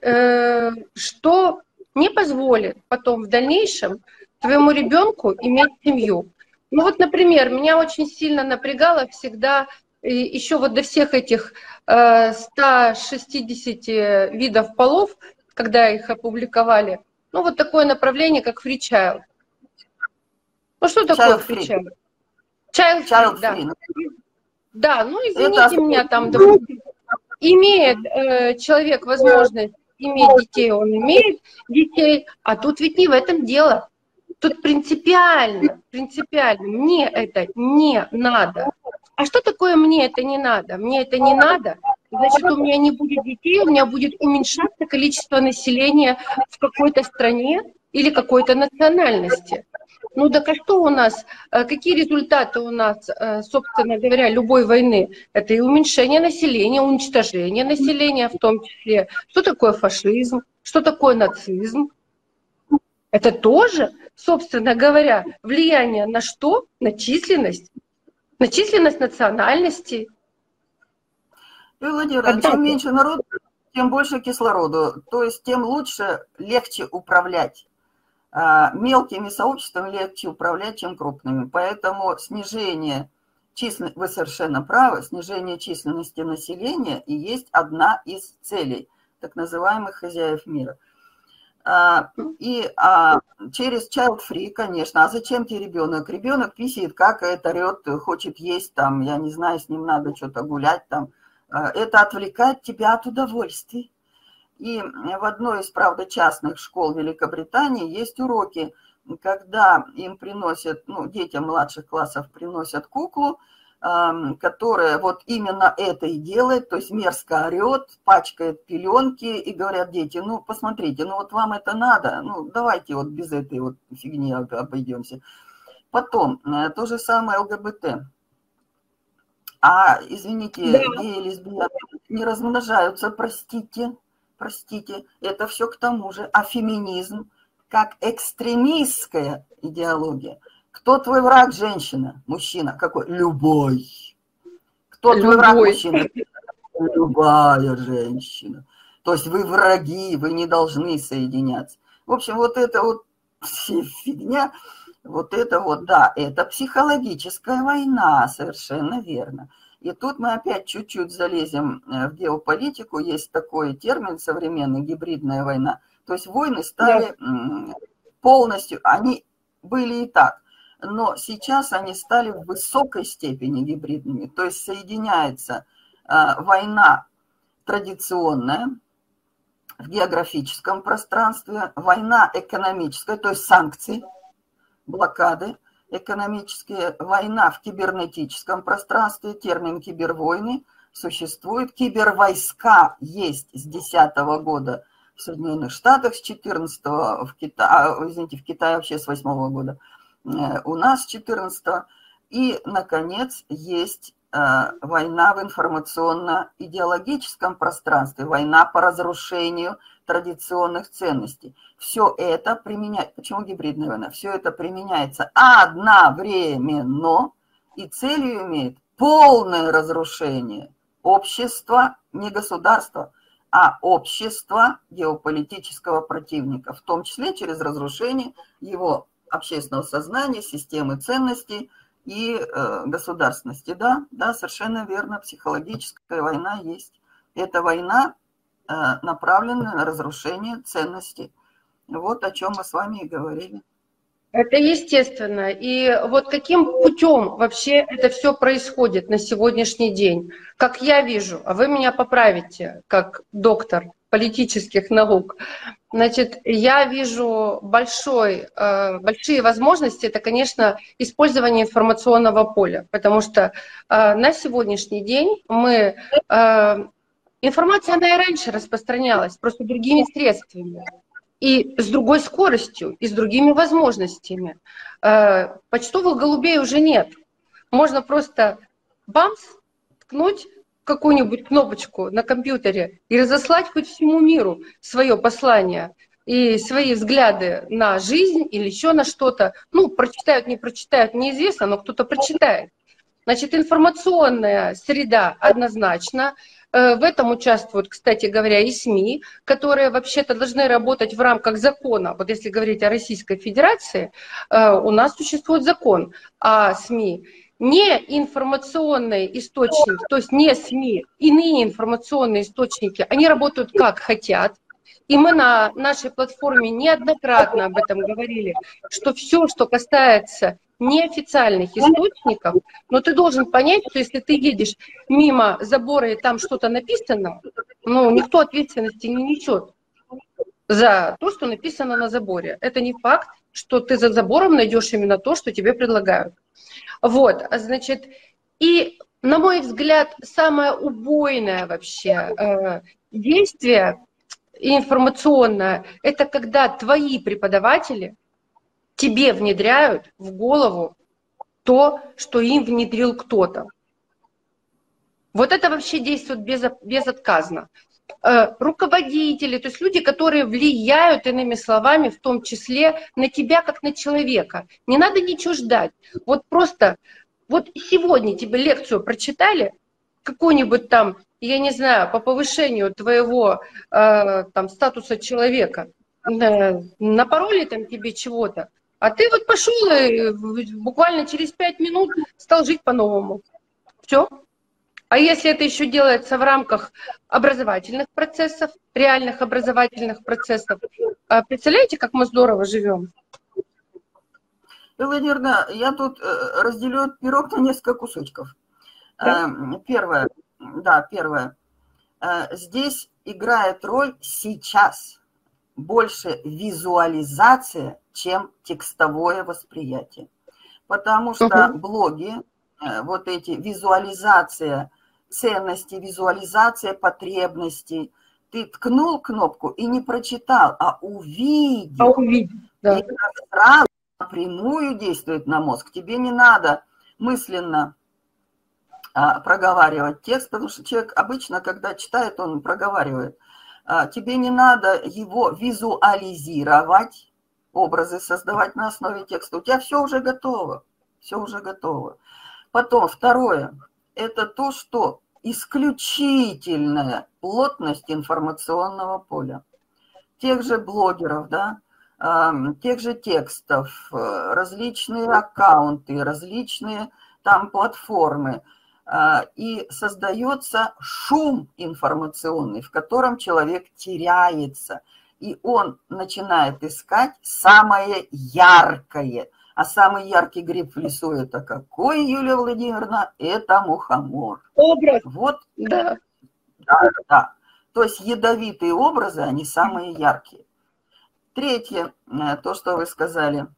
э, что не позволит потом в дальнейшем твоему ребенку иметь семью. Ну вот, например, меня очень сильно напрягало всегда еще вот до всех этих 160 э, видов полов, когда их опубликовали, Ну, вот такое направление, как Child. Ну, что такое Free free. Child? Child, Child free, да. free. Да, ну, извините Это- меня, там, допустим, имеет э, человек возможность иметь детей, он имеет детей, а тут ведь не в этом дело. Тут принципиально, принципиально, мне это не надо. А что такое мне это не надо? Мне это не надо, значит, у меня не будет детей, у меня будет уменьшаться количество населения в какой-то стране или какой-то национальности. Ну так а что у нас, э, какие результаты у нас, э, собственно говоря, любой войны? Это и уменьшение населения, уничтожение населения в том числе. Что такое фашизм? Что такое нацизм? Это тоже, собственно говоря, влияние на что? На численность. На численность национальностей. Владимирович, Однако. чем меньше народу, тем больше кислороду. То есть тем лучше, легче управлять. А, Мелкими сообществами легче управлять, чем крупными. Поэтому снижение численности, вы совершенно правы, снижение численности населения и есть одна из целей так называемых хозяев мира. А, И а, через child free, конечно. А зачем тебе ребенок? Ребенок писает, какает, орет, хочет есть, там, я не знаю, с ним надо что-то гулять, там. А, Это отвлекает тебя от удовольствий. И в одной из, правда, частных школ Великобритании есть уроки, когда им приносят, ну, детям младших классов приносят куклу, ам, которая вот именно это и делает, то есть мерзко орет, пачкает пеленки и говорят дети, ну, посмотрите, ну, вот вам это надо, ну, давайте вот без этой вот фигни об- обойдемся. Потом, э, то же самое ЛГБТ. А, извините, Да. геи, лесбияны не размножаются, простите, простите, это все к тому же. А феминизм, как экстремистская идеология. Кто твой враг, женщина? Мужчина. Какой? Любой. Кто твой враг, Любой. мужчина? *laughs* Любая женщина. То есть вы враги, вы не должны соединяться. В общем, вот это вот фигня, вот это вот, да, это психологическая война, совершенно верно. И тут мы опять чуть-чуть залезем э, в геополитику. Есть такой термин современный, гибридная война. То есть войны стали м, полностью, они были и так, но сейчас они стали в высокой степени гибридными. То есть соединяется э, война традиционная в географическом пространстве, война экономическая, то есть санкции, блокады экономические, война в кибернетическом пространстве, термин кибервойны существует, кибервойска есть с 2010 года в Соединенных Штатах, с 14 в Китае, извините, в Китае вообще с 8 года, э, у нас с 14 и, наконец, есть война в информационно-идеологическом пространстве, война по разрушению традиционных ценностей. Все это применяется, почему гибридная война? Все это применяется одновременно и целью имеет полное разрушение общества, не государства, а общества геополитического противника, в том числе через разрушение его общественного сознания, системы ценностей и э, государственности. Да, да, совершенно верно, психологическая война есть. Это война, э, направленная на разрушение ценностей. Вот о чем мы с вами и говорили. Это естественно. И вот каким путем вообще это все происходит на сегодняшний день? Как я вижу, а вы меня поправите, как доктор политических наук. Значит, я вижу большой, э, большие возможности, это, конечно, использование информационного поля, потому что э, на сегодняшний день мы... э, Информация, она и раньше распространялась, просто другими средствами и с другой скоростью, и с другими возможностями. Почтовых голубей уже нет. Можно просто бамс, ткнуть какую-нибудь кнопочку на компьютере и разослать хоть всему миру свое послание и свои взгляды на жизнь или еще на что-то. Ну, прочитают, не прочитают, неизвестно, но кто-то прочитает. Значит, информационная среда однозначно. Э, В этом участвуют, кстати говоря, и СМИ, которые вообще-то должны работать в рамках закона. Вот если говорить о Российской Федерации, э, у нас существует закон о СМИ. Не информационные источники, то есть не СМИ, иные информационные источники, они работают как хотят. и мы на нашей платформе неоднократно об этом говорили, что все, что касается неофициальных источников, но ты должен понять, что если ты едешь мимо забора и там что-то написано, ну, никто ответственности не несет за то, что написано на заборе. Это не факт, что ты за забором найдешь именно то, что тебе предлагают. Вот, значит, и, на мой взгляд, самое убойное вообще э, действие информационное, это когда твои преподаватели тебе внедряют в голову то, что им внедрил кто-то. Вот это вообще действует без, безотказно. Э, руководители, то есть люди, которые влияют, иными словами, в том числе на тебя как на человека. Не надо ничего ждать. Вот просто, вот сегодня тебе лекцию прочитали, какую-нибудь там, я не знаю, по повышению твоего э, там статуса человека, э, напороли там тебе чего-то, а ты вот пошел и буквально через пять минут стал жить по-новому. Все. А если это еще делается в рамках образовательных процессов, реальных образовательных процессов, а представляете, как мы здорово живем? Владимировна, я тут э, разделю пирог на несколько кусочков. Да? Эм, первое, да, первое. Э, здесь играет роль сейчас больше визуализация, чем текстовое восприятие. Потому что блоги, э, вот эти визуализация ценности, визуализация потребностей. Ты ткнул кнопку и не прочитал, а увидел. А увидел, да. И сразу напрямую действует на мозг. Тебе не надо мысленно а, проговаривать текст, потому что человек обычно, когда читает, он проговаривает. А, тебе не надо его визуализировать, образы создавать на основе текста. У тебя все уже готово. Все уже готово. Потом, второе это то, что исключительная плотность информационного поля. Тех же блогеров, да, тех же текстов, э, различные аккаунты, различные там платформы. А, и создается шум информационный, в котором человек теряется. И он начинает искать самое яркое – а самый яркий гриб в лесу это какой, Юлия Владимировна? Это мухомор. Образ. Вот. Да. Да, да. То есть ядовитые образы, они самые яркие. Третье, э, то, что вы сказали.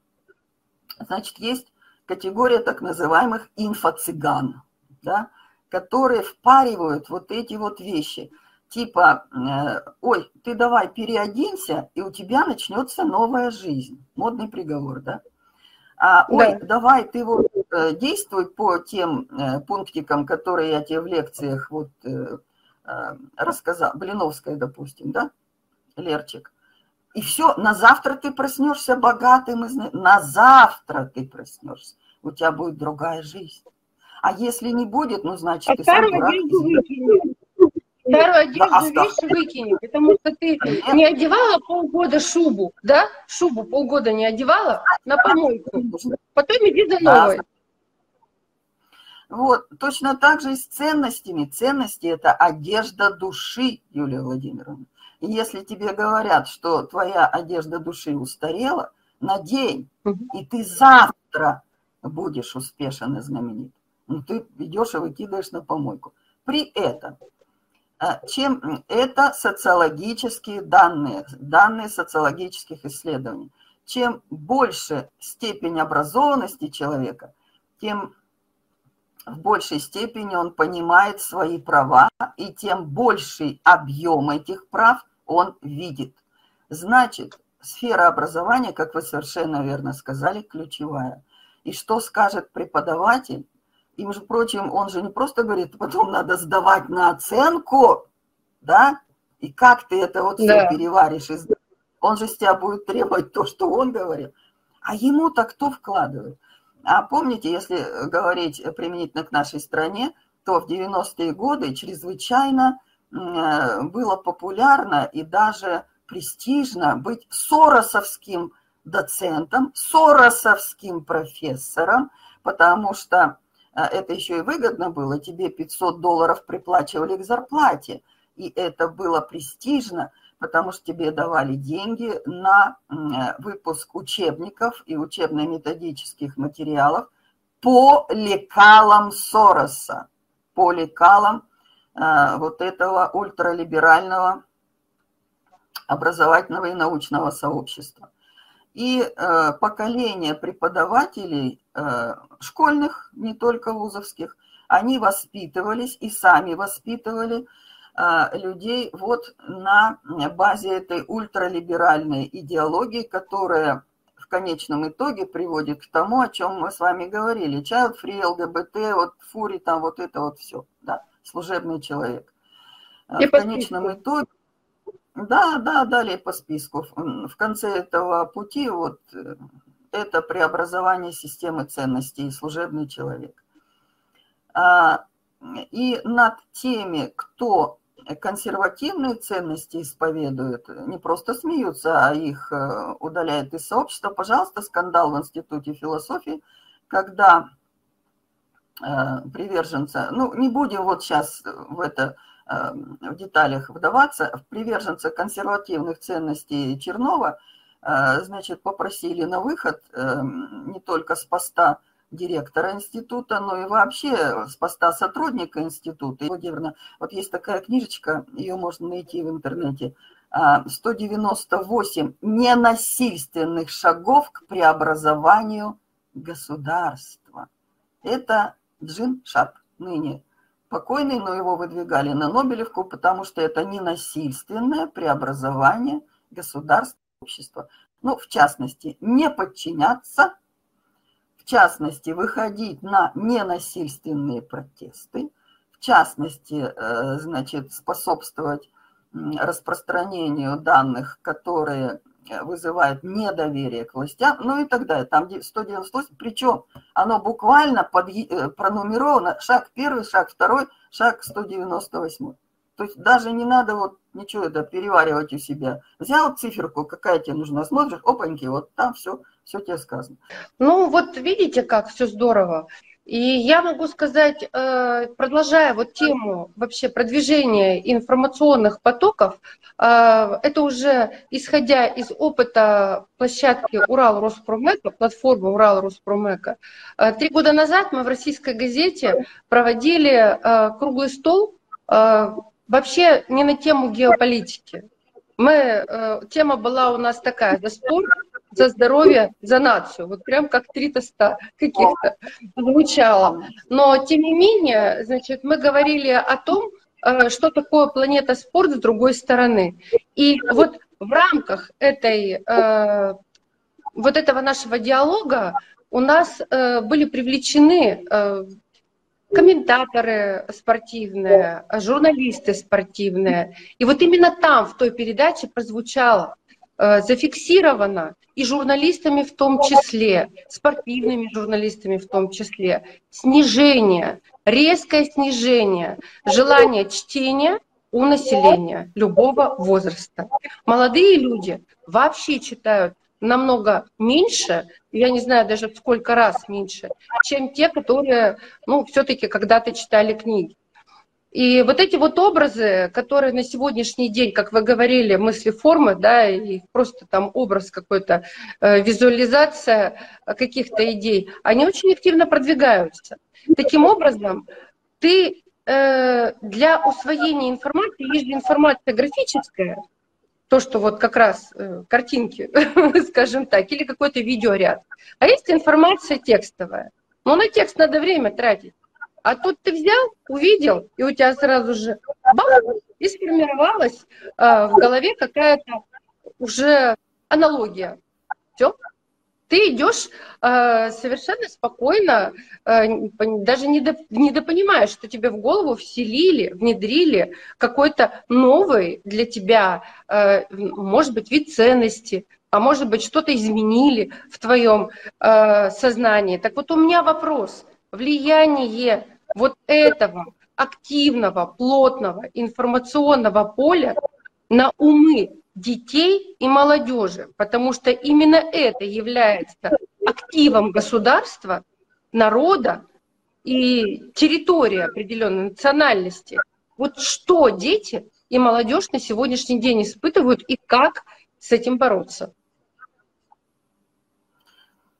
Значит, есть категория так называемых инфо-цыган, да, которые впаривают вот эти вот вещи. Типа, э, ой, ты давай переоденься, и у тебя начнется новая жизнь. Модный приговор, да? А, ой, да. давай ты вот э, действуй по тем э, пунктикам, которые я тебе в лекциях вот э, рассказал, Блиновская, допустим, да, Лерчик. И все, на завтра ты проснешься богатым, на завтра ты проснешься, у тебя будет другая жизнь. А если не будет, ну, значит, а ты сам дурак. Старую одежду да, вещи выкини, потому что ты не одевала полгода шубу, да? Шубу полгода не одевала на помойку. Потом иди за новой. Вот, точно так же и с ценностями. Ценности – это одежда души, Юлия Владимировна. И если тебе говорят, что твоя одежда души устарела, надень, и ты завтра будешь успешен и знаменит. Ну, ты идешь и выкидываешь на помойку. При этом чем это социологические данные, данные социологических исследований. Чем больше степень образованности человека, тем в большей степени он понимает свои права, и тем больший объем этих прав он видит. Значит, сфера образования, как вы совершенно верно сказали, ключевая. И что скажет преподаватель, и, между прочим, он же не просто говорит, потом надо сдавать на оценку, да? И как ты это вот да. все переваришь? Он же с тебя будет требовать то, что он говорит. А ему-то кто вкладывает? А помните, если говорить применительно к нашей стране, то в 90-е годы чрезвычайно э, было популярно и даже престижно быть соросовским доцентом, соросовским профессором, потому что это еще и выгодно было, тебе 500 долларов приплачивали к зарплате, и это было престижно, потому что тебе давали деньги на выпуск учебников и учебно-методических материалов по лекалам Сороса, по лекалам э, вот этого ультралиберального образовательного и научного сообщества. И э, поколение преподавателей э, школьных, не только вузовских, они воспитывались и сами воспитывали э, людей вот на базе этой ультралиберальной идеологии, которая в конечном итоге приводит к тому, о чем мы с вами говорили. Child free, ЛГБТ, вот фури, там вот это вот все, да, служебный человек. И в конечном итоге да, да, далее по списку. В конце этого пути вот э, это преобразование системы ценностей и служебный человек. А, и над теми, кто консервативные ценности исповедует, не просто смеются, а их э, удаляют из сообщества. Пожалуйста, скандал в Институте философии, когда э, приверженца, ну не будем вот сейчас в это в деталях вдаваться, приверженцы консервативных ценностей Чернова, э, значит, попросили на выход эм, не только с поста директора института, но и вообще с поста сотрудника института. Владимировна, вот есть такая книжечка, ее можно найти в интернете, 198 э, ненасильственных шагов к преобразованию государства. Это Джин Шарп, ныне покойный, но его выдвигали на Нобелевку, потому что это ненасильственное преобразование государства, общества. Ну, в частности, не подчиняться, в частности, выходить на ненасильственные протесты, в частности, э, значит, способствовать распространению данных, которые вызывает недоверие к властям, ну и так далее. Там 198, причем оно буквально под, э, пронумеровано, шаг первый, шаг второй, шаг 198. То есть даже не надо вот ничего это переваривать у себя. Взял циферку, какая тебе нужна, смотришь, опаньки, вот там все, все тебе сказано. Ну вот видите, как все здорово. И я могу сказать, э, продолжая вот тему вообще продвижения информационных потоков, э, это уже исходя из опыта площадки Урал Роспромека, платформы Урал Роспромека. Э, три года назад мы в российской газете проводили круглый стол вообще не на тему геополитики. Мы, тема была у нас такая, за спорт за здоровье, за нацию. Вот прям как три тоста каких-то звучало. Но, тем не менее, значит, мы говорили о том, э, что такое планета спорт с другой стороны. И вот в рамках этой, э, вот этого нашего диалога у нас э, были привлечены комментаторы спортивные, журналисты спортивные. И вот именно там, в той передаче прозвучало, зафиксировано, и журналистами в том числе, спортивными журналистами в том числе, снижение, резкое снижение желания чтения у населения любого возраста. Молодые люди вообще читают намного меньше, я не знаю даже сколько раз меньше, чем те, которые, ну, все-таки когда-то читали книги. И вот эти вот образы, которые на сегодняшний день, как вы говорили, мысли формы, да, и просто там образ какой-то, э, визуализация каких-то идей, они очень активно продвигаются. Таким образом, ты э, для усвоения информации, есть информация графическая, то, что вот как раз э, картинки, *laughs* скажем так, или какой-то видеоряд, а есть информация текстовая. Но на текст надо время тратить. А тут ты взял, увидел, и у тебя сразу же бах, и сформировалась э, в голове какая-то уже аналогия. Все. Ты идешь э, совершенно спокойно, э, даже недопонимаешь, что тебе в голову вселили, внедрили какой-то новый для тебя, э, может быть, вид ценности, а может быть, что-то изменили в твоем э, сознании. Так вот у меня вопрос – влияние вот этого активного, плотного информационного поля на умы детей и молодежи, потому что именно это является активом государства, народа и территории определенной национальности. Вот что дети и молодежь на сегодняшний день испытывают, и как с этим бороться?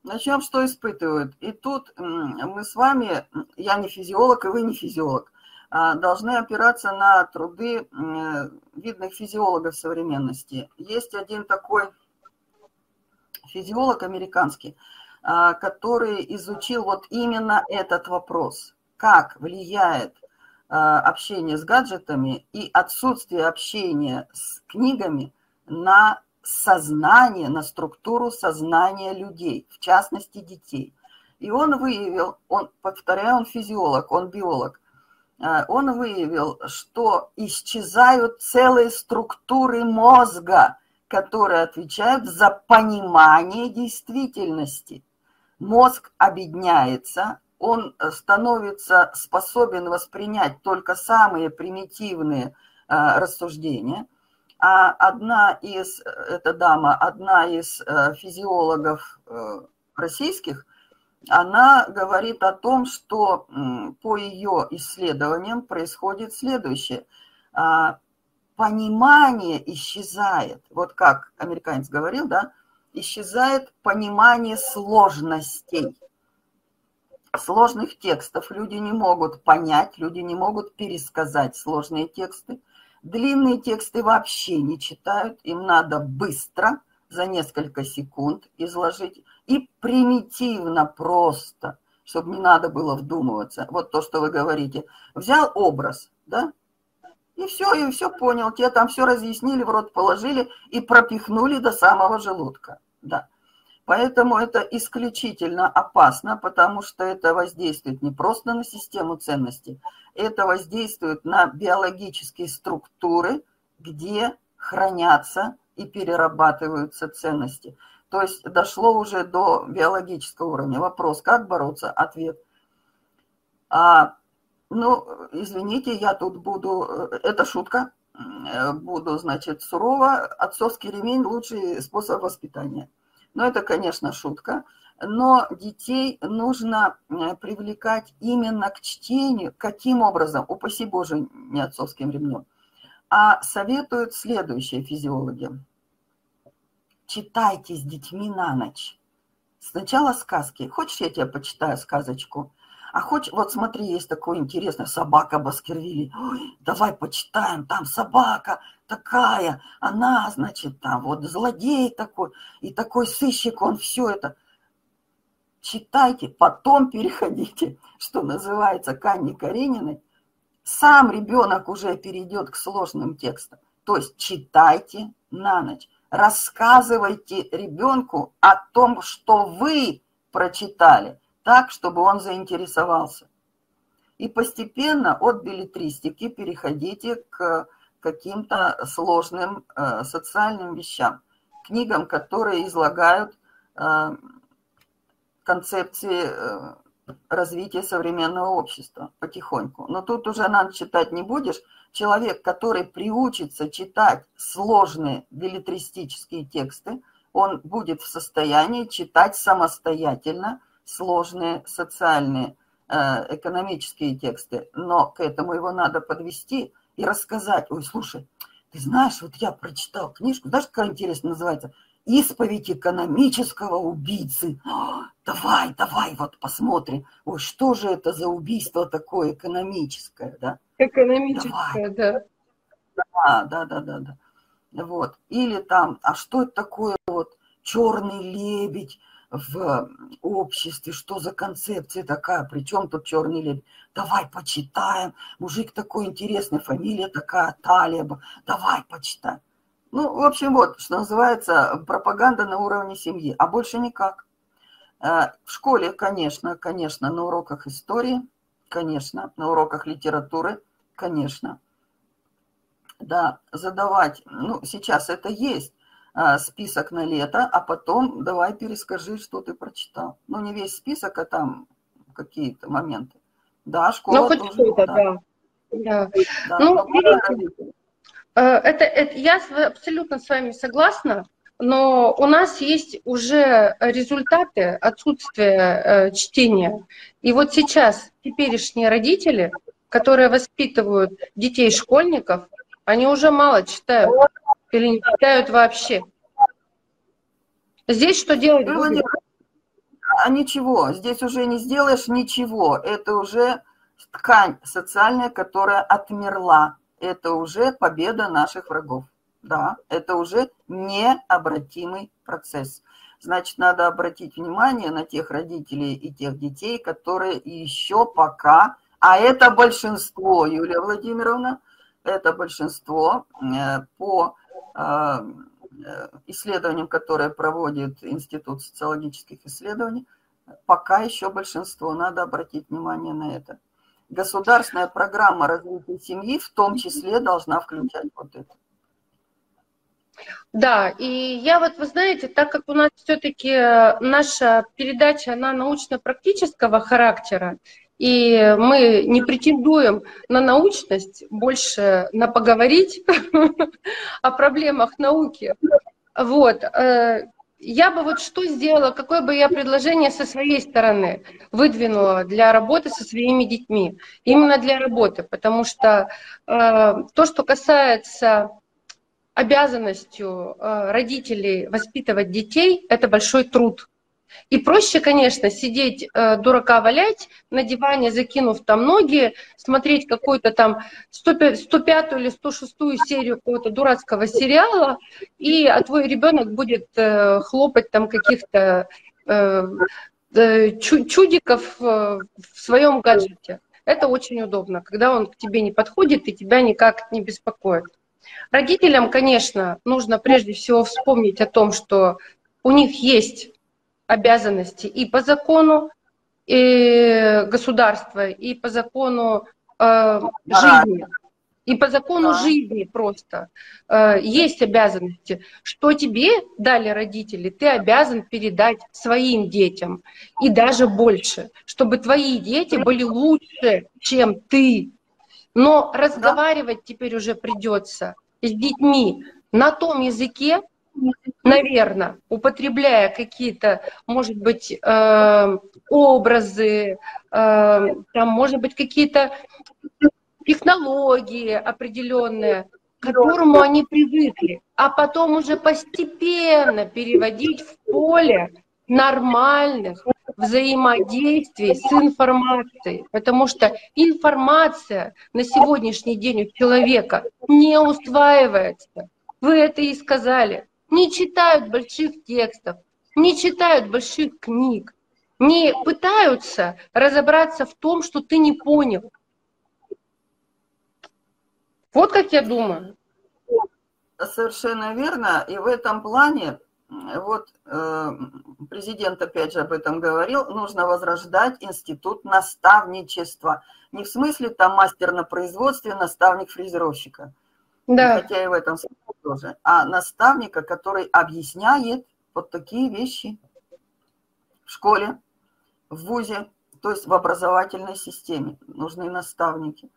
Начнем, что испытывают. И тут мы с вами, я не физиолог, и вы не физиолог, а, должны опираться на труды видных физиологов современности. Есть один такой физиолог американский, а, который изучил вот именно этот вопрос. Как влияет а, общение с гаджетами и отсутствие общения с книгами на сознание, на структуру сознания людей, в частности детей. И он выявил, он, повторяю, он физиолог, он биолог, а, он выявил, что исчезают целые структуры мозга, которые отвечают за понимание действительности. Мозг обедняется, он становится способен воспринять только самые примитивные а, рассуждения. А одна из, эта дама, одна из а, физиологов а, российских, она говорит о том, что по ее исследованиям происходит следующее понимание исчезает. Вот как американец говорил, да, исчезает понимание сложностей. Сложных текстов люди не могут понять, люди не могут пересказать сложные тексты. Длинные тексты вообще не читают, им надо быстро, за несколько секунд изложить, и примитивно просто, чтобы не надо было вдумываться. Вот то, что вы говорите. Взял образ, да, и все, и все понял. Тебе там все разъяснили, в рот положили и пропихнули до самого желудка. Да. Поэтому это исключительно опасно, потому что это воздействует не просто на систему ценностей, это воздействует на биологические структуры, где хранятся и перерабатываются ценности. То есть дошло уже до биологического уровня. Вопрос, как бороться? Ответ. А ну, извините, я тут буду, э, это шутка, э, буду, значит, сурово. Отцовский ремень – лучший способ воспитания. Но это, конечно, шутка. Но детей нужно привлекать именно к чтению. Каким образом? Упаси Боже, не отцовским ремнем. А советуют следующие физиологи. Читайте с детьми на ночь. Сначала сказки. Хочешь, я тебе почитаю сказочку? А хочешь, вот смотри, есть такое интересное, собака Баскервилли. Ой, давай почитаем, там собака такая, она, значит, там вот злодей такой, и такой сыщик, он все это. Читайте, потом переходите, что называется, к Анне Карениной. Сам ребенок уже перейдет к сложным текстам. То есть читайте на ночь. Рассказывайте ребенку о том, что вы прочитали так, чтобы он заинтересовался. И постепенно от билетристики переходите к каким-то сложным э, социальным вещам, книгам, которые излагают э, концепции э, развития современного общества потихоньку. Но тут уже надо читать не будешь. Человек, который приучится читать сложные билетристические тексты, он будет в состоянии читать самостоятельно – сложные социальные, э, экономические тексты, но к этому его надо подвести и рассказать. Ой, слушай, ты знаешь, вот я прочитал книжку, знаешь, какая интересная называется? «Исповедь экономического убийцы». О, *gasps* давай, давай, вот посмотрим. Ой, что же это за убийство такое экономическое, да? Экономическое, давай. да. Да, да, да, да, да. Вот. Или там, а что это такое вот черный лебедь, в обществе, что за концепция такая, причем тут черный лебедь. Давай почитаем, мужик такой интересный, фамилия такая, Талеба, давай почитаем. Ну, в общем, вот, что называется, пропаганда на уровне семьи, а больше никак. Э, в школе, конечно, конечно, на уроках истории, конечно, на уроках литературы, конечно. Да, задавать, ну, сейчас это есть, список на лето, а потом давай перескажи, что ты прочитал. Ну, не весь список, а там какие-то моменты. Да, школа Ну, хоть что-то, да. да. да. Ну, видите, э, это, это, я абсолютно с вами согласна, но у нас есть уже результаты отсутствия э, чтения. И вот сейчас теперешние родители, которые воспитывают детей-школьников, Они уже мало читают или не читают вообще. Здесь что делать? Будет? А ничего, здесь уже не сделаешь ничего. Это уже ткань социальная, которая отмерла. Это уже победа наших врагов. Да, это уже необратимый процесс. Значит, надо обратить внимание на тех родителей и тех детей, которые еще пока, а это большинство, Юлия Владимировна, это большинство э, по исследованиям, которые проводит Институт социологических исследований, пока еще большинство, надо обратить внимание на это. Государственная программа развития семьи в том числе должна включать вот это. Да, и я вот, вы знаете, так как у нас все-таки наша передача, она научно-практического характера, и мы не претендуем на научность, больше на поговорить *laughs* о проблемах науки. Вот. Э, я бы вот что сделала, какое бы я предложение со своей стороны выдвинула для работы со своими детьми. Именно для работы, потому что э, то, что касается обязанностью э, родителей воспитывать детей, это большой труд. И проще, конечно, сидеть э, дурака валять на диване, закинув там ноги, смотреть какую-то там 105 или 106 серию какого-то дурацкого сериала, и а твой ребенок будет э, хлопать там каких-то э, э, чудиков э, в своем гаджете. Это очень удобно, когда он к тебе не подходит и тебя никак не беспокоит. Родителям, конечно, нужно прежде всего вспомнить о том, что у них есть обязанности и по закону и государства, и по закону э, жизни, и по закону жизни просто. Э, есть обязанности. Что тебе дали родители, ты обязан передать своим детям. И даже больше, чтобы твои дети были лучше, чем ты. Но разговаривать теперь уже придется с детьми на том языке, наверное, употребляя какие-то, может быть, э, образы, э, там, может быть, какие-то технологии определенные, к которому они привыкли, а потом уже постепенно переводить в поле нормальных взаимодействий с информацией, потому что информация на сегодняшний день у человека не усваивается. Вы это и сказали не читают больших текстов, не читают больших книг, не пытаются разобраться в том, что ты не понял. Вот как я думаю. Совершенно верно. И в этом плане, вот э, президент опять же об этом говорил, нужно возрождать институт наставничества. Не в смысле там мастер на производстве, наставник фрезеровщика. Да. Хотя и в этом смысле тоже, а наставника, который объясняет вот такие вещи в школе, в ВУЗе, то есть в образовательной системе. Нужны наставники.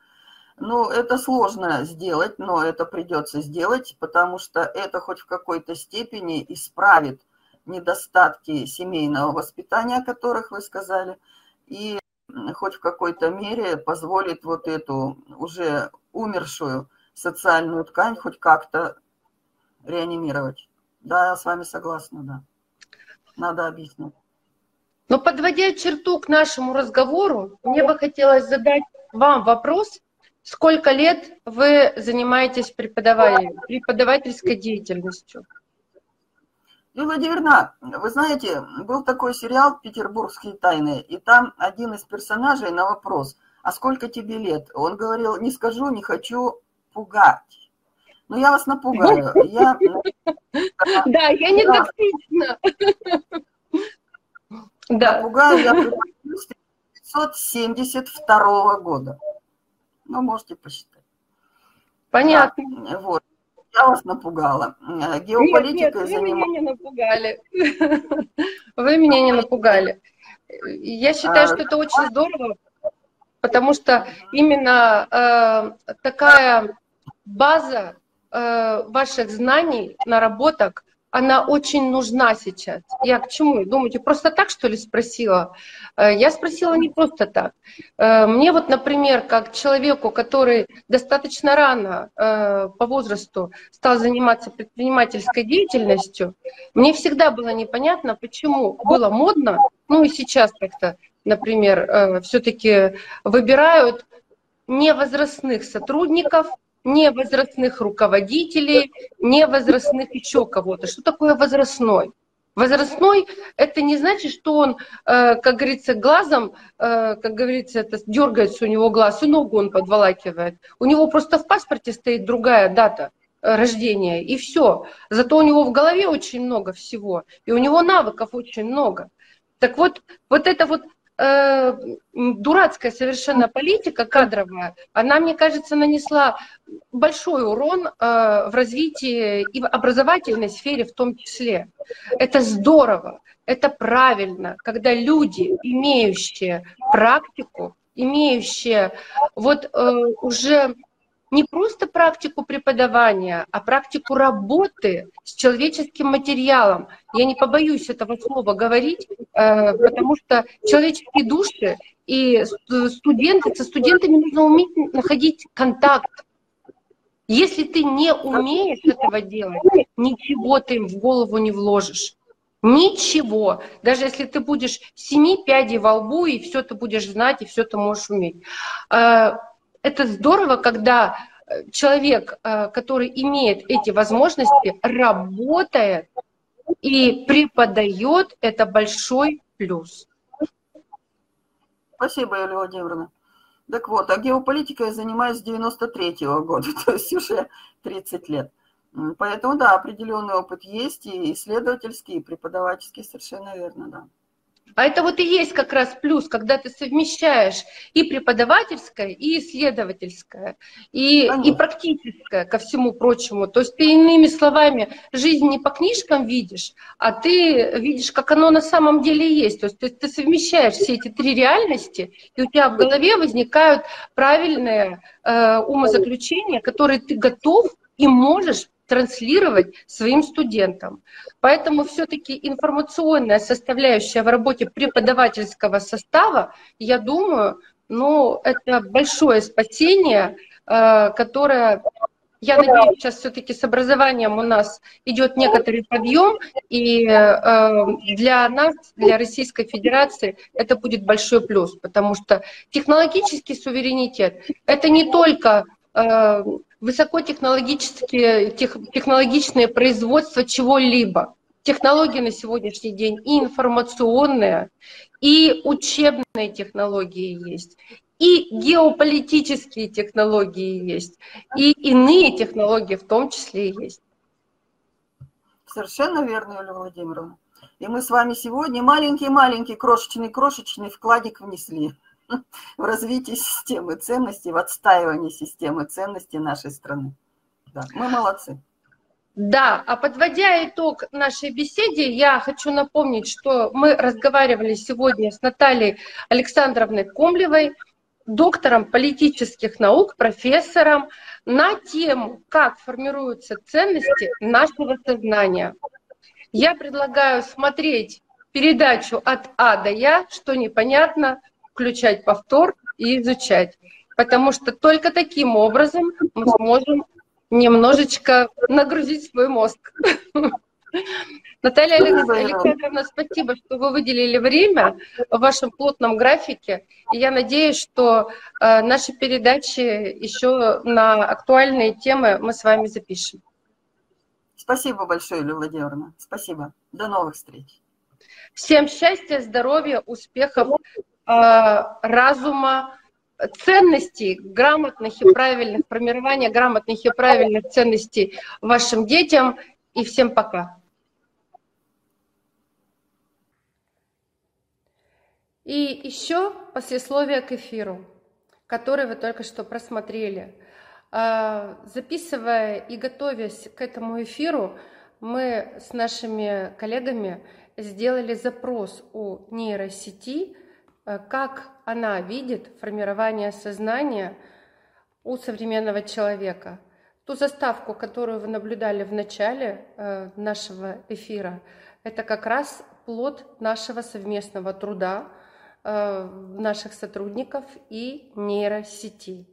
Ну, это сложно сделать, но это придется сделать, потому что это хоть в какой-то степени исправит недостатки семейного воспитания, о которых вы сказали, и хоть в какой-то мере позволит вот эту уже умершую социальную ткань хоть как-то реанимировать. Да, я с вами согласна, да. Надо объяснить. Но подводя черту к нашему разговору, мне бы хотелось задать вам вопрос, сколько лет вы занимаетесь преподавательской деятельностью? Юлия Владимировна, вы знаете, был такой сериал «Петербургские тайны», и там один из персонажей на вопрос, а сколько тебе лет? Он говорил, не скажу, не хочу пугать. Ну, я вас напугаю. Я... *laughs* Да, я не токсична. *laughs* Да. Напугаю я 1972 года. Ну, можете посчитать. Понятно. Да, вот. Я вас напугала. Геополитика нет, нет, вы меня не напугали. *laughs* Вы меня не напугали. Я считаю, что это очень здорово, потому что именно э, такая база Э, ваших знаний, наработок, она очень нужна сейчас. Я к чему? Думаете, просто так, что ли, спросила? Э, я спросила не просто так. Э, мне вот, например, как человеку, который достаточно рано э, по возрасту стал заниматься предпринимательской деятельностью, мне всегда было непонятно, почему было модно, ну и сейчас как-то, например, все-таки выбирают невозрастных сотрудников, не возрастных руководителей, не возрастных еще кого-то. Что такое возрастной? Возрастной – это не значит, что он, э, как говорится, глазом, э, как говорится, это дергается у него глаз, и ногу он подволакивает. У него просто в паспорте стоит другая дата э, рождения, и все. Зато у него в голове очень много всего, и у него навыков очень много. Так вот, вот это вот э, дурацкая совершенно политика кадровая, она, мне кажется, нанесла большой урон э, в развитии и в образовательной сфере в том числе. Это здорово, это правильно, когда люди, имеющие практику, имеющие вот э, уже не просто практику преподавания, а практику работы с человеческим материалом. Я не побоюсь этого слова говорить, э, потому что человеческие души и студенты, со студентами нужно уметь находить контакт. Если ты не умеешь этого делать, ничего ты им в голову не вложишь. Ничего. Даже если ты будешь семи пядей во лбу, и все ты будешь знать, и все ты можешь уметь. Это здорово, когда э, человек, э, который имеет эти возможности, работает и преподает, это большой плюс. Спасибо, Юлия Владимировна. Так вот, а геополитикой я занимаюсь с 93 -го года, *laughs* то есть уже 30 лет. Поэтому, да, определенный опыт есть, и исследовательский, и преподавательский, совершенно верно, да. А это вот и есть как раз плюс, когда ты совмещаешь и преподавательское, и исследовательское, и, и практическое ко всему прочему. То есть ты иными словами жизнь не по книжкам видишь, а ты видишь, как оно на самом деле есть. То есть ты, ты совмещаешь все эти три реальности, и у тебя в голове возникают правильные э, умозаключения, которые ты готов и можешь транслировать своим студентам. Поэтому все-таки информационная составляющая в работе преподавательского состава, я думаю, ну, это большое спасение, э, которое, я надеюсь, сейчас все-таки с образованием у нас идет некоторый подъем, и э, для нас, для Российской Федерации, это будет большой плюс, потому что технологический суверенитет – это не только э, высокотехнологические, тех, технологичное производство чего-либо. Технологии на сегодняшний день и информационные, и учебные технологии есть, и геополитические технологии есть, и иные технологии в том числе есть. Совершенно верно, Юлия Владимировна. И мы с вами сегодня маленький-маленький крошечный-крошечный вкладик внесли *laughs* в развитии системы ценностей, в отстаивании системы ценностей нашей страны. Да, мы молодцы. Да, а подводя итог нашей беседе, я хочу напомнить, что мы разговаривали сегодня с Натальей Александровной Комлевой, доктором политических наук, профессором, на тему, как формируются ценности нашего сознания. Я предлагаю смотреть передачу от А до Я, что непонятно, включать повтор и изучать. Потому что только таким образом мы сможем немножечко нагрузить свой мозг. *laughs* Наталья Александровна, спасибо, что вы выделили время в вашем плотном графике. И я надеюсь, что э, наши передачи еще на актуальные темы мы с вами запишем. Спасибо большое, Юлия Владимировна. Спасибо. До новых встреч. Всем счастья, здоровья, успехов разума, ценностей грамотных и правильных, формирования грамотных и правильных ценностей вашим детям. И всем пока. И еще послесловие к эфиру, который вы только что просмотрели. Э, записывая и готовясь к этому эфиру, мы с нашими коллегами сделали запрос у нейросети – Э, как она видит формирование сознания у современного человека. Ту заставку, которую вы наблюдали в начале э, нашего эфира, это как раз плод нашего совместного труда э, наших сотрудников и нейросети.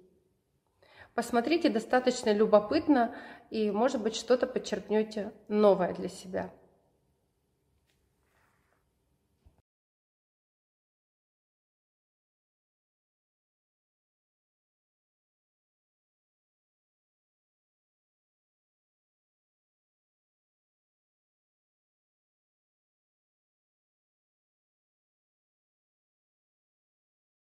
Посмотрите, достаточно любопытно, и, может быть, что-то подчеркнете новое для себя.